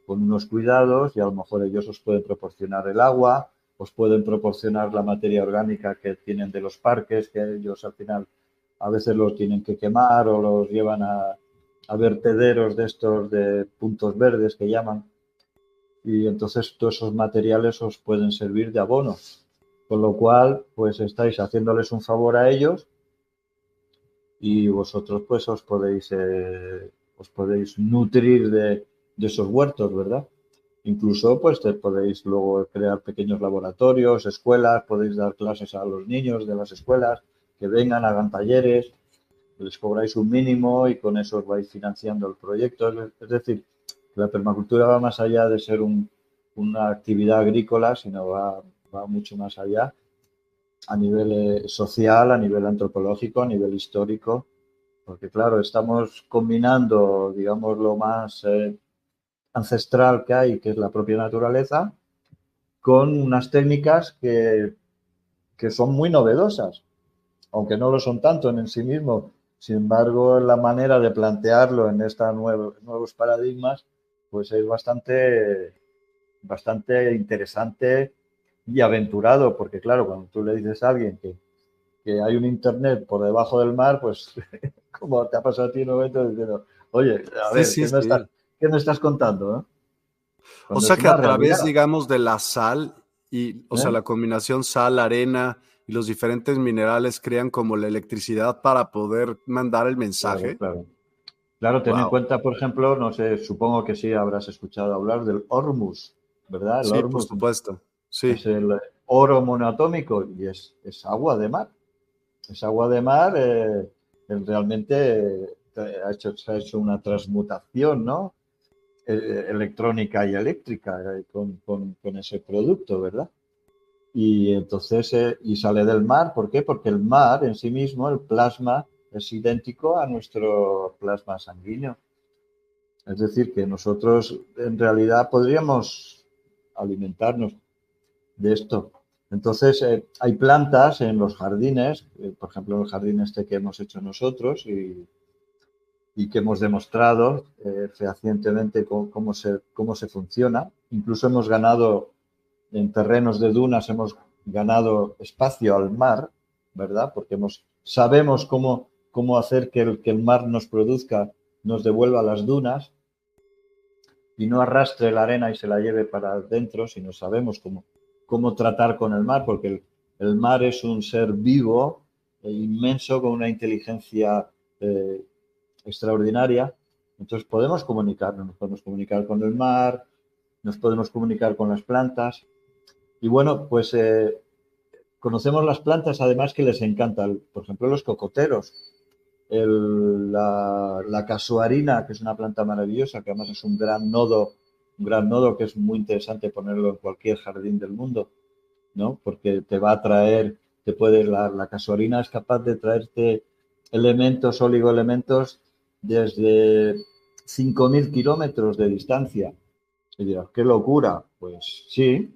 B: Con unos cuidados y a lo mejor ellos os pueden proporcionar el agua, os pueden proporcionar la materia orgánica que tienen de los parques, que ellos al final a veces los tienen que quemar o los llevan a, vertederos de estos de puntos verdes que llaman. Y entonces todos esos materiales os pueden servir de abono. Con lo cual, pues estáis haciéndoles un favor a ellos y vosotros pues os podéis, eh, os podéis nutrir de, de esos huertos, ¿verdad? Incluso pues te podéis luego crear pequeños laboratorios, escuelas, podéis dar clases a los niños de las escuelas, que vengan, hagan talleres, les cobráis un mínimo y con eso vais financiando el proyecto. Es decir, la permacultura va más allá de ser un, una actividad agrícola, sino va, va mucho más allá a nivel eh, social, a nivel antropológico, a nivel histórico, porque claro, estamos combinando, digamos, lo más eh, ancestral que hay, que es la propia naturaleza, con unas técnicas que, que son muy novedosas, aunque no lo son tanto en sí mismo. Sin embargo, la manera de plantearlo en estos nuevos paradigmas, pues es bastante, bastante interesante y aventurado, porque claro, cuando tú le dices a alguien que, que hay un Internet por debajo del mar, pues [laughs] como te ha pasado a ti en un momento diciendo, oye, a ver, ¿qué, me estás, ¿qué, me estás, contando?
A: O sea que a través, digamos, de la sal y, o sea, ¿Eh? la combinación sal, arena y los diferentes minerales crean como la electricidad para poder mandar el mensaje.
B: Claro, claro. ten en cuenta, por ejemplo, no sé, supongo que sí habrás escuchado hablar del Hormuz, ¿verdad? El
A: sí, por supuesto. Sí.
B: Es el oro monoatómico y es, es agua de mar. Es agua de mar, eh, realmente eh, ha hecho, se ha hecho una transmutación, ¿no? Eh, electrónica y eléctrica con, con, con, ese producto, ¿verdad? Y entonces, y sale del mar, ¿por qué? Porque el mar en sí mismo, el plasma, es idéntico a nuestro plasma sanguíneo. Es decir, que nosotros en realidad podríamos alimentarnos de esto. Entonces, eh, hay plantas en los jardines, eh, por ejemplo, el jardín este que hemos hecho nosotros y, y que hemos demostrado eh, fehacientemente cómo, cómo se funciona. Incluso hemos ganado en terrenos de dunas, hemos ganado espacio al mar, ¿verdad? Porque hemos, sabemos cómo, cómo hacer que el, que el mar nos produzca, nos devuelva las dunas y no arrastre la arena y se la lleve para adentro, sino sabemos cómo, cómo tratar con el mar, porque el, mar es un ser vivo e inmenso con una inteligencia eh, extraordinaria. Entonces podemos comunicarnos, nos podemos comunicar con el mar, nos podemos comunicar con las plantas. Y bueno, pues eh, conocemos las plantas además que les encantan, por ejemplo, los cocoteros, la, casuarina, que es una planta maravillosa, que además es un gran nodo un gran nodo que es muy interesante ponerlo en cualquier jardín del mundo, ¿no? Porque te va a traer, te puede, la, la casuarina es capaz de traerte elementos, oligoelementos desde 5.000 kilómetros de distancia. Y dirás, qué locura. Pues sí,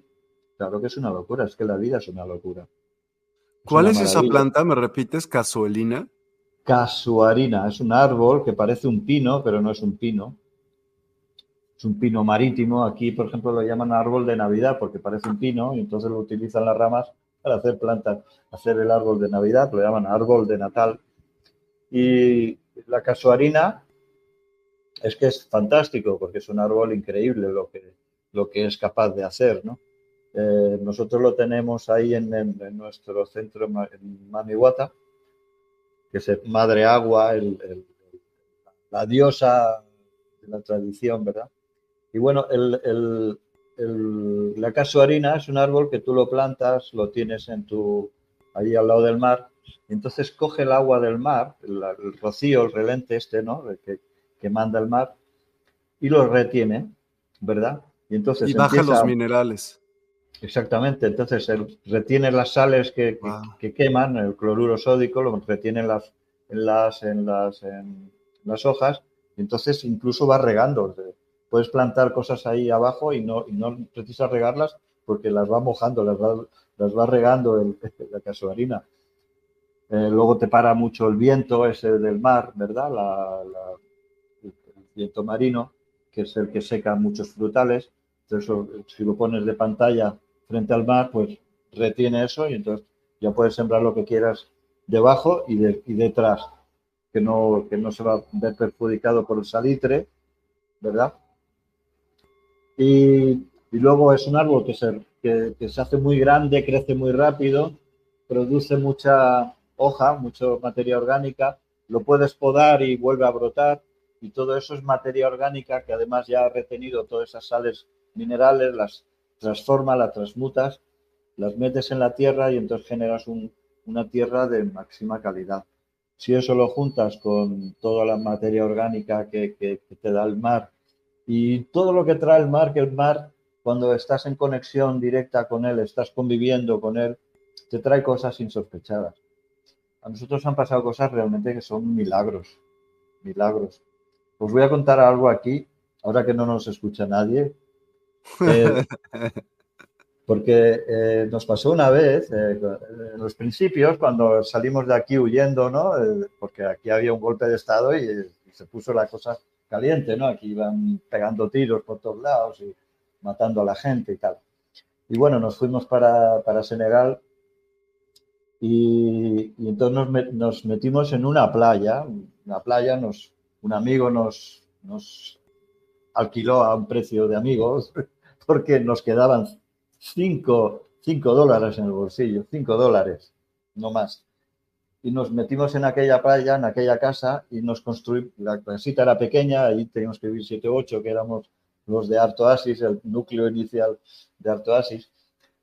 B: claro que es una locura, es que la vida es una locura.
A: ¿Cuál es esa planta? ¿Me repites? ¿Casuelina?
B: Casuarina, es un árbol que parece un pino, pero no es un pino es un pino marítimo. Aquí, por ejemplo, lo llaman árbol de Navidad porque parece un pino y entonces lo utilizan las ramas para hacer plantas, hacer el árbol de Navidad, lo llaman árbol de Natal. Y la casuarina es que es fantástico porque es un árbol increíble lo que, lo que es capaz de hacer, ¿no? Eh, nosotros lo tenemos ahí en, nuestro centro en Mamiwata, que es Madre Agua, la diosa de la tradición, ¿verdad? Y bueno, la casuarina es un árbol que tú lo plantas, lo tienes en tu, ahí al lado del mar, entonces coge el agua del mar, el, rocío, el relente este, ¿no? Que, que, manda el mar, y lo retiene, ¿verdad?
A: Y entonces... Y baja los minerales.
B: Exactamente, entonces retiene las sales que, que, queman, el cloruro sódico, lo retiene en las, en las, en las, en las hojas, y entonces incluso va regando puedes plantar cosas ahí abajo y no, y no precisas regarlas porque las va mojando, las va, las va regando el, [laughs] la casuarina. Eh, luego te para mucho el viento ese del mar, ¿verdad? el viento marino, que es el que seca muchos frutales. Entonces, si lo pones de pantalla frente al mar, pues retiene eso y entonces ya puedes sembrar lo que quieras debajo y, de, y detrás, que no, que no se va a ver perjudicado por el salitre, ¿verdad? Y, luego es un árbol que se, que, se hace muy grande, crece muy rápido, produce mucha hoja, mucha materia orgánica, lo puedes podar y vuelve a brotar y todo eso es materia orgánica que además ya ha retenido todas esas sales minerales, las transforma, las transmutas, las metes en la tierra y entonces generas una tierra de máxima calidad. Si eso lo juntas con toda la materia orgánica que, que te da el mar y todo lo que trae el mar, que el mar cuando estás en conexión directa con él, estás conviviendo con él, te trae cosas insospechadas. A nosotros han pasado cosas realmente que son milagros, milagros. Os voy a contar algo aquí, ahora que no nos escucha nadie, eh, [laughs] porque eh, nos pasó una vez, eh, en los principios, cuando salimos de aquí huyendo, ¿no? porque aquí había un golpe de Estado y, y, se puso la cosa caliente, ¿no? Aquí iban pegando tiros por todos lados y matando a la gente y tal. Y bueno, nos fuimos para, para Senegal y, entonces nos, metimos en una playa, una playa, nos, un amigo nos, nos alquiló a un precio de amigos [laughs] porque nos quedaban 5 dólares en el bolsillo, 5 dólares, no más. Y nos metimos en aquella playa, en aquella casa, y nos construimos, la casita era pequeña, ahí teníamos que vivir 7 o 8, que éramos los de Artoasis, el núcleo inicial de Artoasis.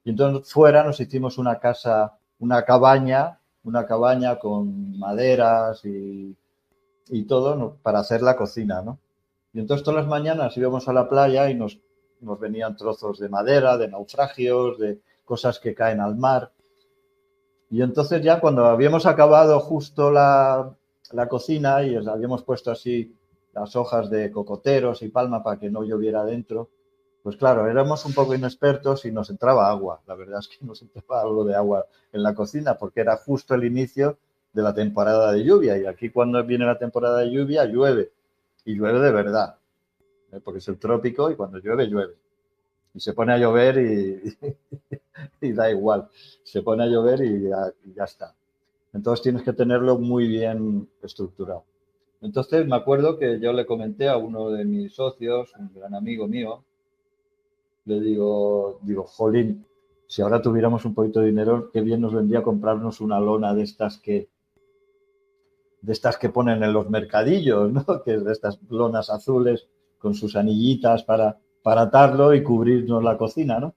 B: Y entonces fuera nos hicimos una casa una cabaña, una cabaña con maderas y, y todo para hacer la cocina, ¿no? Y entonces todas las mañanas íbamos a la playa y nos, nos venían trozos de madera, de naufragios, de cosas que caen al mar. Y entonces ya cuando habíamos acabado justo la, la cocina y habíamos puesto así las hojas de cocoteros y palma para que no lloviera dentro, pues claro, éramos un poco inexpertos y nos entraba agua. La verdad es que nos entraba algo de agua en la cocina porque era justo el inicio de la temporada de lluvia. Y aquí cuando viene la temporada de lluvia, llueve. Y llueve de verdad. ¿eh? Porque es el trópico y cuando llueve, llueve. Y se pone a llover y, [laughs] da igual. Se pone a llover y ya, y ya está. Entonces tienes que tenerlo muy bien estructurado. Entonces me acuerdo que yo le comenté a uno de mis socios, un gran amigo mío, le digo, digo, jolín, si ahora tuviéramos un poquito de dinero, qué bien nos vendría comprarnos una lona de estas que de estas que ponen en los mercadillos, ¿no? [laughs] Que es de estas lonas azules con sus anillitas para, para atarlo y cubrirnos la cocina, ¿no?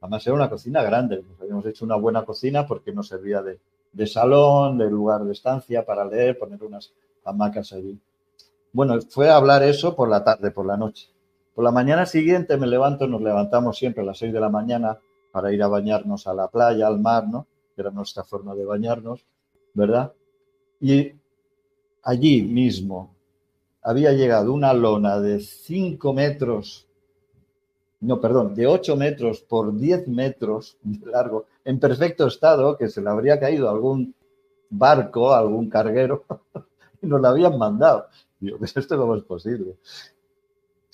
B: Además era una cocina grande, nos habíamos hecho una buena cocina porque nos servía de, de salón, de lugar de estancia para leer, poner unas hamacas allí. Bueno, fue a hablar eso por la tarde, por la noche. Por la mañana siguiente me levanto, nos levantamos siempre a las 6 de la mañana para ir a bañarnos a la playa, al mar, ¿no? Era nuestra forma de bañarnos, ¿verdad? Y allí mismo había llegado una lona de 5 metros, no, perdón, de 8 metros por 10 metros de largo, en perfecto estado, que se le habría caído algún barco, algún carguero, [laughs] y nos la habían mandado. Digo, ¿esto cómo es posible?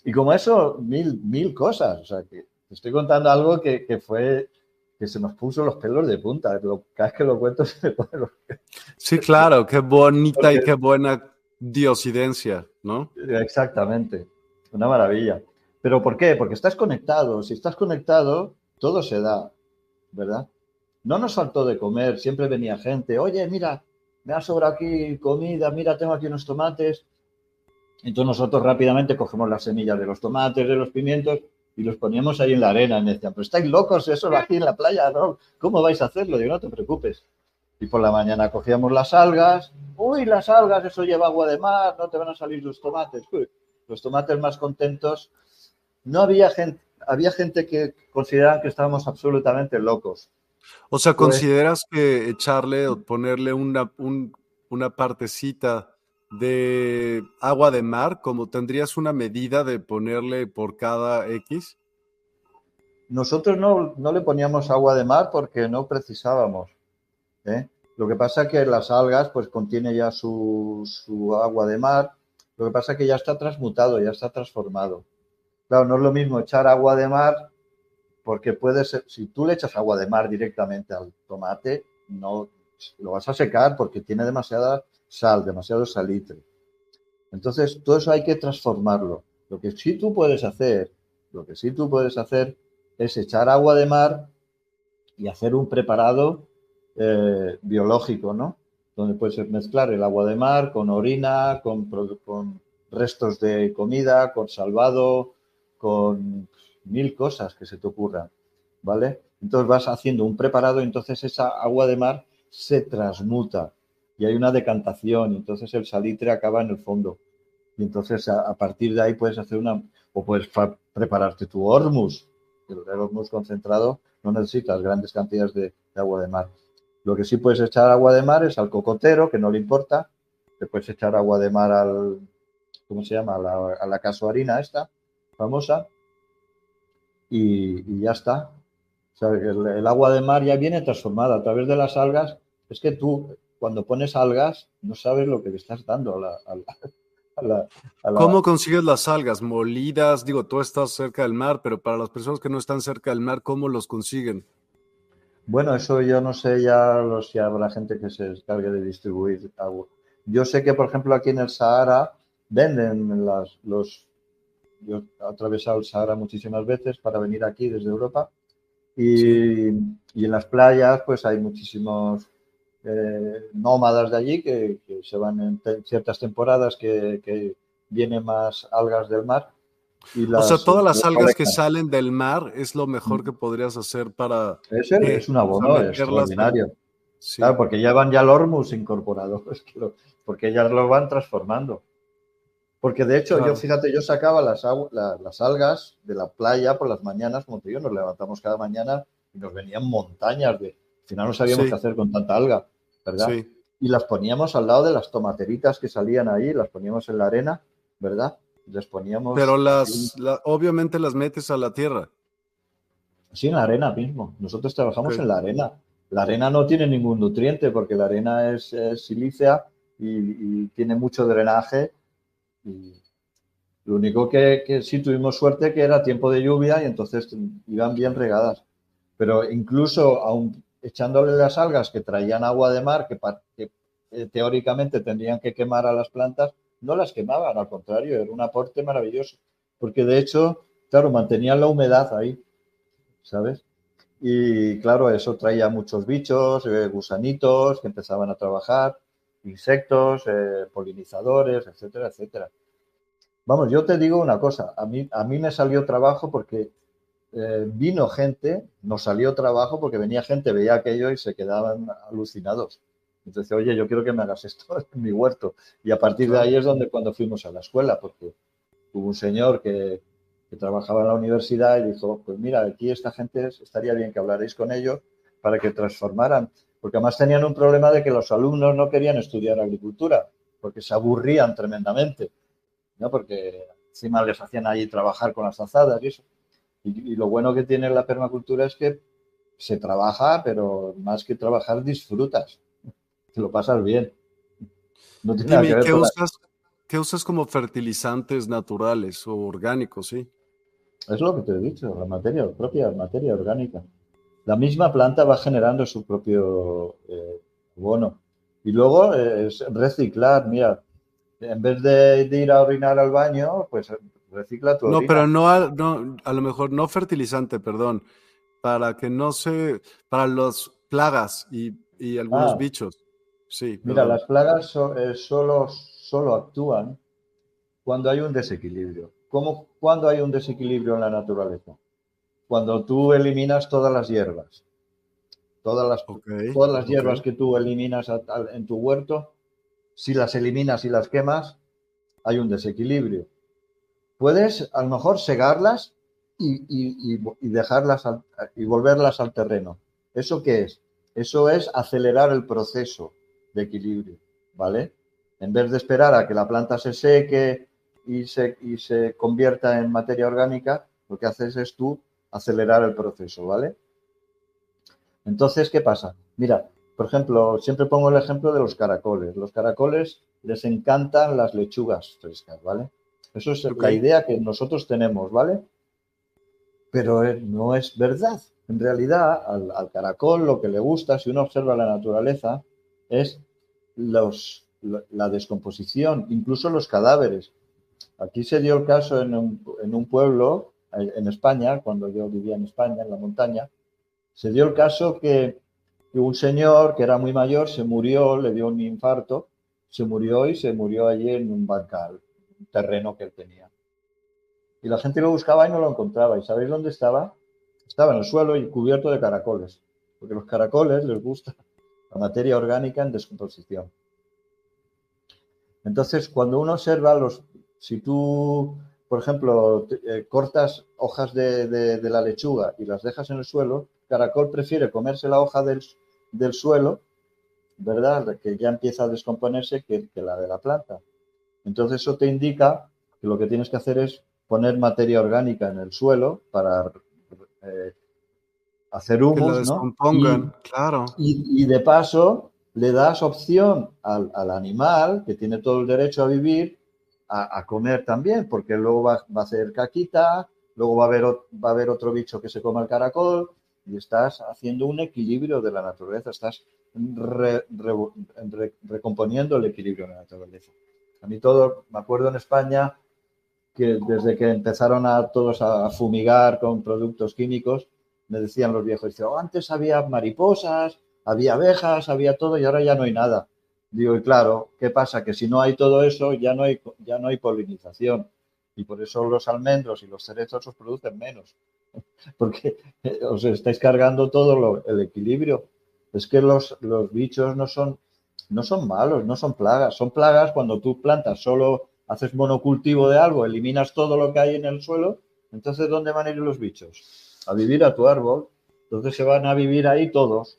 B: Y como eso, mil, mil cosas. O sea, que te estoy contando algo que, que fue que se nos puso los pelos de punta. cada vez que lo cuento [laughs] se me ponen los
A: Sí, claro, qué bonita y qué buena diosidencia, ¿no?
B: Exactamente, una maravilla. ¿Pero por qué? Porque estás conectado. Si estás conectado, todo se da, ¿verdad? No nos faltó de comer, siempre venía gente, oye, mira, me ha sobrado aquí comida, mira, tengo aquí unos tomates, entonces nosotros rápidamente cogemos las semillas de los tomates, de los pimientos y los poníamos ahí en la arena. Y me decían, pero estáis locos, eso aquí en la playa, ¿no? ¿Cómo vais a hacerlo? Digo, no te preocupes. Y por la mañana cogíamos las algas. Uy, las algas, eso lleva agua de mar, no te van a salir los tomates. los tomates más contentos. No había gente, había gente que consideraban que estábamos absolutamente locos.
A: O sea, pues ¿consideras que echarle o ponerle una, una partecita de agua de mar, como tendrías una medida de ponerle por cada X?
B: Nosotros no, le poníamos agua de mar porque no precisábamos. ¿eh? Lo que pasa es que las algas pues contiene ya su, su, agua de mar. Lo que pasa es que ya está transmutado, ya está transformado. Claro, no es lo mismo echar agua de mar porque puede ser, si tú le echas agua de mar directamente al tomate, no lo vas a secar porque tiene demasiada sal, demasiado salitre. Entonces, todo eso hay que transformarlo. Lo que sí tú puedes hacer, lo que sí tú puedes hacer es echar agua de mar y hacer un preparado eh, biológico, ¿no? Donde puedes mezclar el agua de mar con orina, con, con restos de comida, con salvado, con mil cosas que se te ocurran, ¿vale? Entonces vas haciendo un preparado entonces esa agua de mar se transmuta y hay una decantación, y entonces el salitre acaba en el fondo. Y entonces a, partir de ahí puedes hacer una, o puedes prepararte tu hormus, El Hormuz concentrado no necesitas grandes cantidades de, agua de mar. Lo que sí puedes echar agua de mar es al cocotero, que no le importa. Le puedes echar agua de mar al, ¿cómo se llama? A la, a la casuarina esta, famosa. Y, ya está. el, agua de mar ya viene transformada a través de las algas. Es que tú, cuando pones algas, no sabes lo que le estás dando a la,
A: ¿Cómo consigues las algas? Molidas, digo, tú estás cerca del mar, pero para las personas que no están cerca del mar, ¿cómo los consiguen?
B: Bueno, eso yo no sé ya si habrá gente que se encargue de distribuir agua. Yo sé que, por ejemplo, aquí en el Sahara venden las, los... Yo he atravesado el Sahara muchísimas veces para venir aquí desde Europa y, y en las playas pues hay muchísimos eh, nómadas de allí que, se van en ciertas temporadas que, vienen más algas del mar.
A: Y o sea, todas las algas que salen del mar es lo mejor que podrías hacer para...
B: Es, es un abono extraordinario. Claro, porque ya van ya el hormus incorporado, [laughs] porque ya lo van transformando. Porque de hecho, yo fíjate, yo sacaba las, las algas de la playa por las mañanas, como te digo, nos levantamos cada mañana y nos venían montañas de... Al final no sabíamos qué hacer con tanta alga. ¿Verdad? Y las poníamos al lado de las tomateritas que salían ahí, las poníamos en la arena, ¿verdad? Les poníamos...
A: Pero las, obviamente las metes a la tierra.
B: Sí, en la arena mismo. Nosotros trabajamos en la arena. La arena no tiene ningún nutriente porque la arena es, silícea y, tiene mucho drenaje. Y lo único que, que, sí tuvimos suerte que era tiempo de lluvia y entonces iban bien regadas. Pero incluso aún echándole las algas que traían agua de mar, que, eh, teóricamente tendrían que quemar a las plantas, no las quemaban, al contrario, era un aporte maravilloso, porque de hecho, claro, mantenían la humedad ahí, ¿sabes? Y claro, eso traía muchos bichos, eh, gusanitos que empezaban a trabajar, insectos, eh, polinizadores, etcétera, etcétera. Vamos, yo te digo una cosa, a mí, a mí me salió trabajo porque eh, vino gente, nos salió trabajo porque venía gente, veía aquello y se quedaban alucinados. Entonces, oye, yo quiero que me hagas esto [laughs] en mi huerto. Y a partir de ahí es donde cuando fuimos a la escuela, porque hubo un señor que, trabajaba en la universidad y dijo, pues mira, aquí esta gente estaría bien que hablaréis con ellos para que transformaran, porque además tenían un problema de que los alumnos no querían estudiar agricultura, porque se aburrían tremendamente, ¿no? Porque encima les hacían ahí trabajar con las azadas y eso. Y, lo bueno que tiene la permacultura es que se trabaja, pero más que trabajar disfrutas. Te lo pasas bien.
A: No tiene ¿qué, usas, ¿qué usas como fertilizantes naturales o orgánicos, sí?
B: Es lo que te he dicho, la materia, propia materia orgánica. La misma planta va generando su propio eh, bono. Y luego eh, es reciclar, mira, en vez de, de, ir a orinar al baño, pues recicla tu
A: No, pero no a, no, a lo mejor no fertilizante, perdón, para que no se, para las plagas y, y algunos ah. bichos. Sí.
B: Mira, las plagas eh, solo, solo actúan cuando hay un desequilibrio. ¿Cómo, cuando hay un desequilibrio en la naturaleza? Cuando tú eliminas todas las hierbas. Todas las, todas las hierbas que tú eliminas en tu huerto, si las eliminas y las quemas, hay un desequilibrio puedes a lo mejor segarlas y, dejarlas y volverlas al terreno. ¿Eso qué es? Eso es acelerar el proceso de equilibrio, ¿vale? En vez de esperar a que la planta se seque y se, y se convierta en materia orgánica, lo que haces es tú acelerar el proceso, ¿vale? Entonces, ¿qué pasa? Mira, por ejemplo, siempre pongo el ejemplo de los caracoles. Los caracoles les encantan las lechugas frescas, ¿vale? Eso es la idea que nosotros tenemos, ¿vale? Pero eh, no es verdad. En realidad, al, caracol lo que le gusta, si uno observa la naturaleza, es los, la, descomposición, incluso los cadáveres. Aquí se dio el caso en un, pueblo, eh, en España, cuando yo vivía en España, en la montaña, se dio el caso que, que un señor que era muy mayor se murió, le dio un infarto, se murió y se murió allí en un bancal terreno que él tenía. Y la gente lo buscaba y no lo encontraba. ¿Y sabéis dónde estaba? Estaba en el suelo y cubierto de caracoles, porque los caracoles les gusta [laughs] la materia orgánica en descomposición. Entonces, cuando uno observa los, si tú por ejemplo, eh, cortas hojas de, la lechuga y las dejas en el suelo, caracol prefiere comerse la hoja del, suelo, ¿verdad? Que ya empieza a descomponerse que, la de la planta. Entonces eso te indica que lo que tienes que hacer es poner materia orgánica en el suelo para eh, hacer humus, ¿no?
A: Y, claro.
B: Y, de paso le das opción al, al, animal que tiene todo el derecho a vivir a, comer también, porque luego va, a hacer caquita, luego va a, haber, va a haber otro bicho que se coma el caracol y estás haciendo un equilibrio de la naturaleza, estás recomponiendo el equilibrio de la naturaleza. A mí todo, me acuerdo en España que desde que empezaron a todos a fumigar con productos químicos, me decían los viejos, oh, antes había mariposas, había abejas, había todo y ahora ya no hay nada. Digo, y claro, ¿qué pasa? Que si no hay todo eso, ya no hay, ya no hay polinización. Y por eso los almendros y los cerezos os producen menos. [laughs] Porque os estáis cargando todo el equilibrio. Es que los, los bichos no son, no son malos, no son plagas. Son plagas cuando tú plantas solo, haces monocultivo de algo, eliminas todo lo que hay en el suelo. Entonces, ¿dónde van a ir los bichos? A vivir a tu árbol. Entonces se van a vivir ahí todos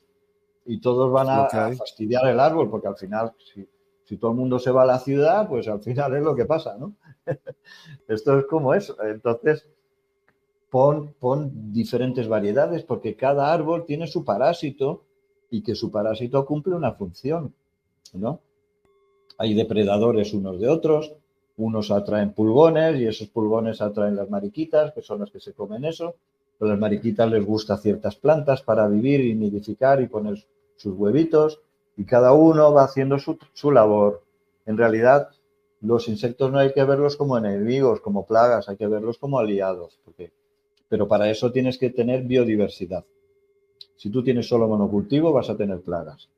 B: y todos van a, fastidiar el árbol, porque al final, si, todo el mundo se va a la ciudad, pues al final es lo que pasa, ¿no? [laughs] Esto es como eso. Entonces, pon, pon diferentes variedades, porque cada árbol tiene su parásito y que su parásito cumple una función, ¿no? Hay depredadores unos de otros, unos atraen pulgones y esos pulgones atraen las mariquitas, que son las que se comen eso. Las mariquitas les gusta ciertas plantas para vivir y nidificar y poner sus huevitos y cada uno va haciendo su, labor. En realidad, los insectos no hay que verlos como enemigos, como plagas, hay que verlos como aliados. Porque, pero para eso tienes que tener biodiversidad. Si tú tienes solo monocultivo, vas a tener plagas.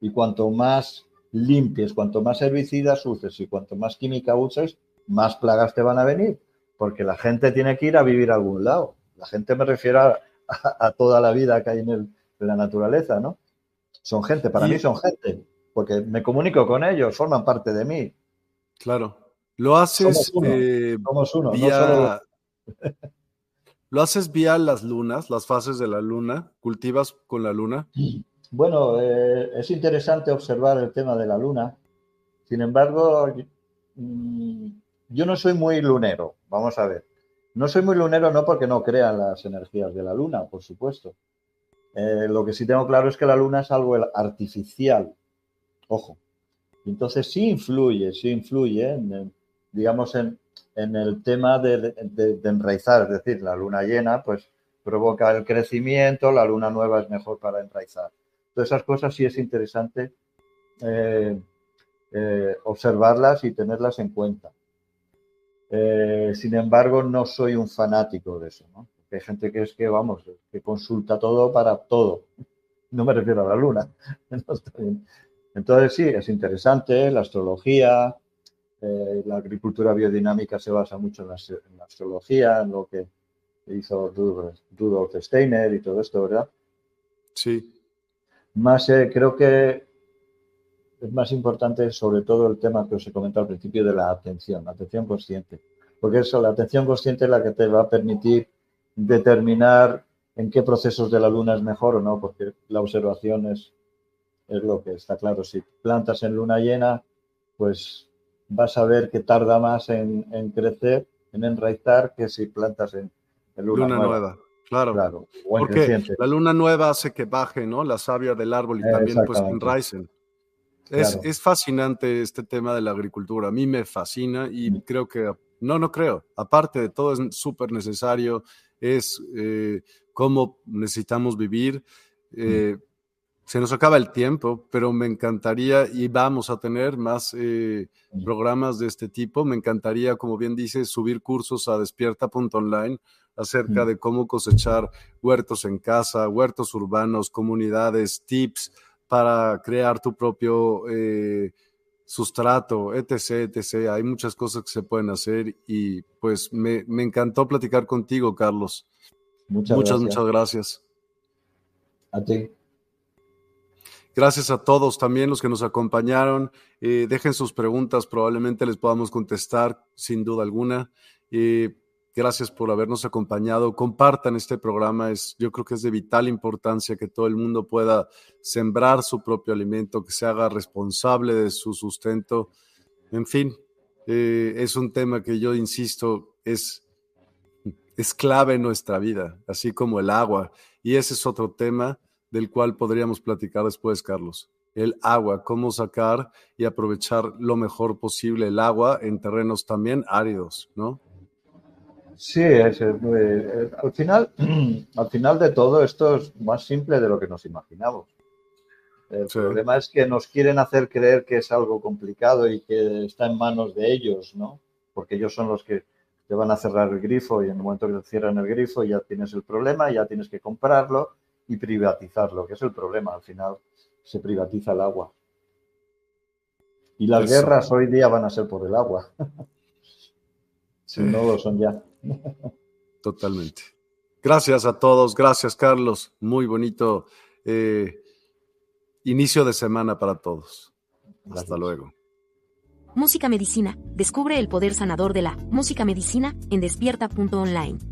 B: Y cuanto más limpies, cuanto más herbicidas uses y cuanto más química uses, más plagas te van a venir. Porque la gente tiene que ir a vivir a algún lado. La gente me refiero a, toda la vida que hay en, en la naturaleza, ¿no? son gente, para mí son gente, porque me comunico con ellos, forman parte de mí.
A: Claro. Lo haces
B: somos uno, eh,
A: vía... [laughs] ¿Lo haces vía las lunas, las fases de la luna? ¿Cultivas con la luna?
B: Bueno, eh, es interesante observar el tema de la luna. Sin embargo, mm, yo no soy muy lunero, vamos a ver. No soy muy lunero no porque no crea las energías de la luna, por supuesto. Eh, lo que sí tengo claro es que la luna es algo artificial. Ojo. Entonces sí influye, sí influye, digamos, en, el tema de, enraizar. Es decir, la luna llena, pues provoca el crecimiento, la luna nueva es mejor para enraizar. Todas esas cosas sí es interesante eh, eh, observarlas y tenerlas en cuenta. sin embargo, no soy un fanático de eso. ¿no? hay gente que es que, vamos, que consulta todo para todo. No me refiero a la luna. [laughs] Entonces sí, es interesante la astrología, eh, la agricultura biodinámica se basa mucho en la, astrología, en lo que hizo Rudolf Steiner y todo esto, ¿verdad?
A: Sí.
B: Más eh, creo que es más importante sobre todo el tema que os he comentado al principio de la atención, la atención consciente. Porque eso, la atención consciente es la que te va a permitir determinar en qué procesos de la luna es mejor o no, porque la observación es, es lo que está claro. Si plantas en luna llena, pues vas a ver que tarda más en, crecer, en enraizar, que si plantas en, luna, nueva.
A: Claro, claro porque la luna nueva hace que baje, ¿no? La savia del árbol y también pues enraicen. Es, es, fascinante este tema de la agricultura. A mí me fascina y mm. creo que, no, no creo. Aparte de todo, es súper necesario es eh, cómo necesitamos vivir. Eh, se nos acaba el tiempo, pero me encantaría y vamos a tener más eh, programas de este tipo. Me encantaría, como bien dice, subir cursos a despierta.online acerca de cómo cosechar huertos en casa, huertos urbanos, comunidades, tips para crear tu propio sustrato, etc., etc. Hay muchas cosas que se pueden hacer y pues me, encantó platicar contigo, Carlos. Muchas, muchas gracias. Muchas gracias.
B: A ti.
A: Gracias a todos también los que nos acompañaron. Eh, dejen sus preguntas, probablemente les podamos contestar sin duda alguna. gracias por habernos acompañado. Compartan este programa. Es, yo creo que es de vital importancia que todo el mundo pueda sembrar su propio alimento, que se haga responsable de su sustento. En fin, eh, es un tema que yo insisto, es, es clave en nuestra vida, así como el agua. Y ese es otro tema del cual podríamos platicar después, Carlos. El agua, cómo sacar y aprovechar lo mejor posible el agua en terrenos también áridos, ¿no?
B: Sí, es, eh, al, final, [clears throat] al final de todo esto es más simple de lo que nos imaginamos. El problema es que nos quieren hacer creer que es algo complicado y que está en manos de ellos, ¿no? Porque ellos son los que te van a cerrar el grifo y en el momento que te cierran el grifo ya tienes el problema, ya tienes que comprarlo y privatizarlo, que es el problema. Al final se privatiza el agua. Y las guerras hoy día van a ser por el agua. [laughs] si no lo son ya.
A: Totalmente. Gracias a todos. Gracias, Carlos. Muy bonito. Eh, inicio de semana para todos. Hasta luego.
C: Música Medicina. Descubre el poder sanador de la música medicina en despierta.online.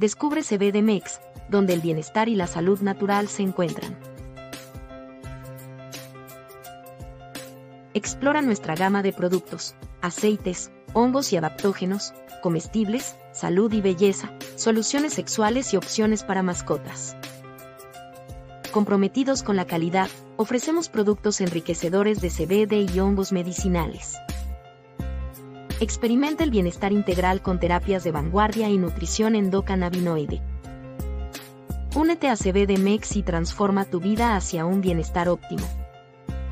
C: Descubre CBDMEX, donde el bienestar y la salud natural se encuentran. Explora nuestra gama de productos, aceites, hongos y adaptógenos, comestibles, salud y belleza, soluciones sexuales y opciones para mascotas. Comprometidos con la calidad, ofrecemos productos enriquecedores de CBD y hongos medicinales. Experimenta el bienestar integral con terapias de vanguardia y nutrición endocannabinoide. Únete a CBD Mex y transforma tu vida hacia un bienestar óptimo.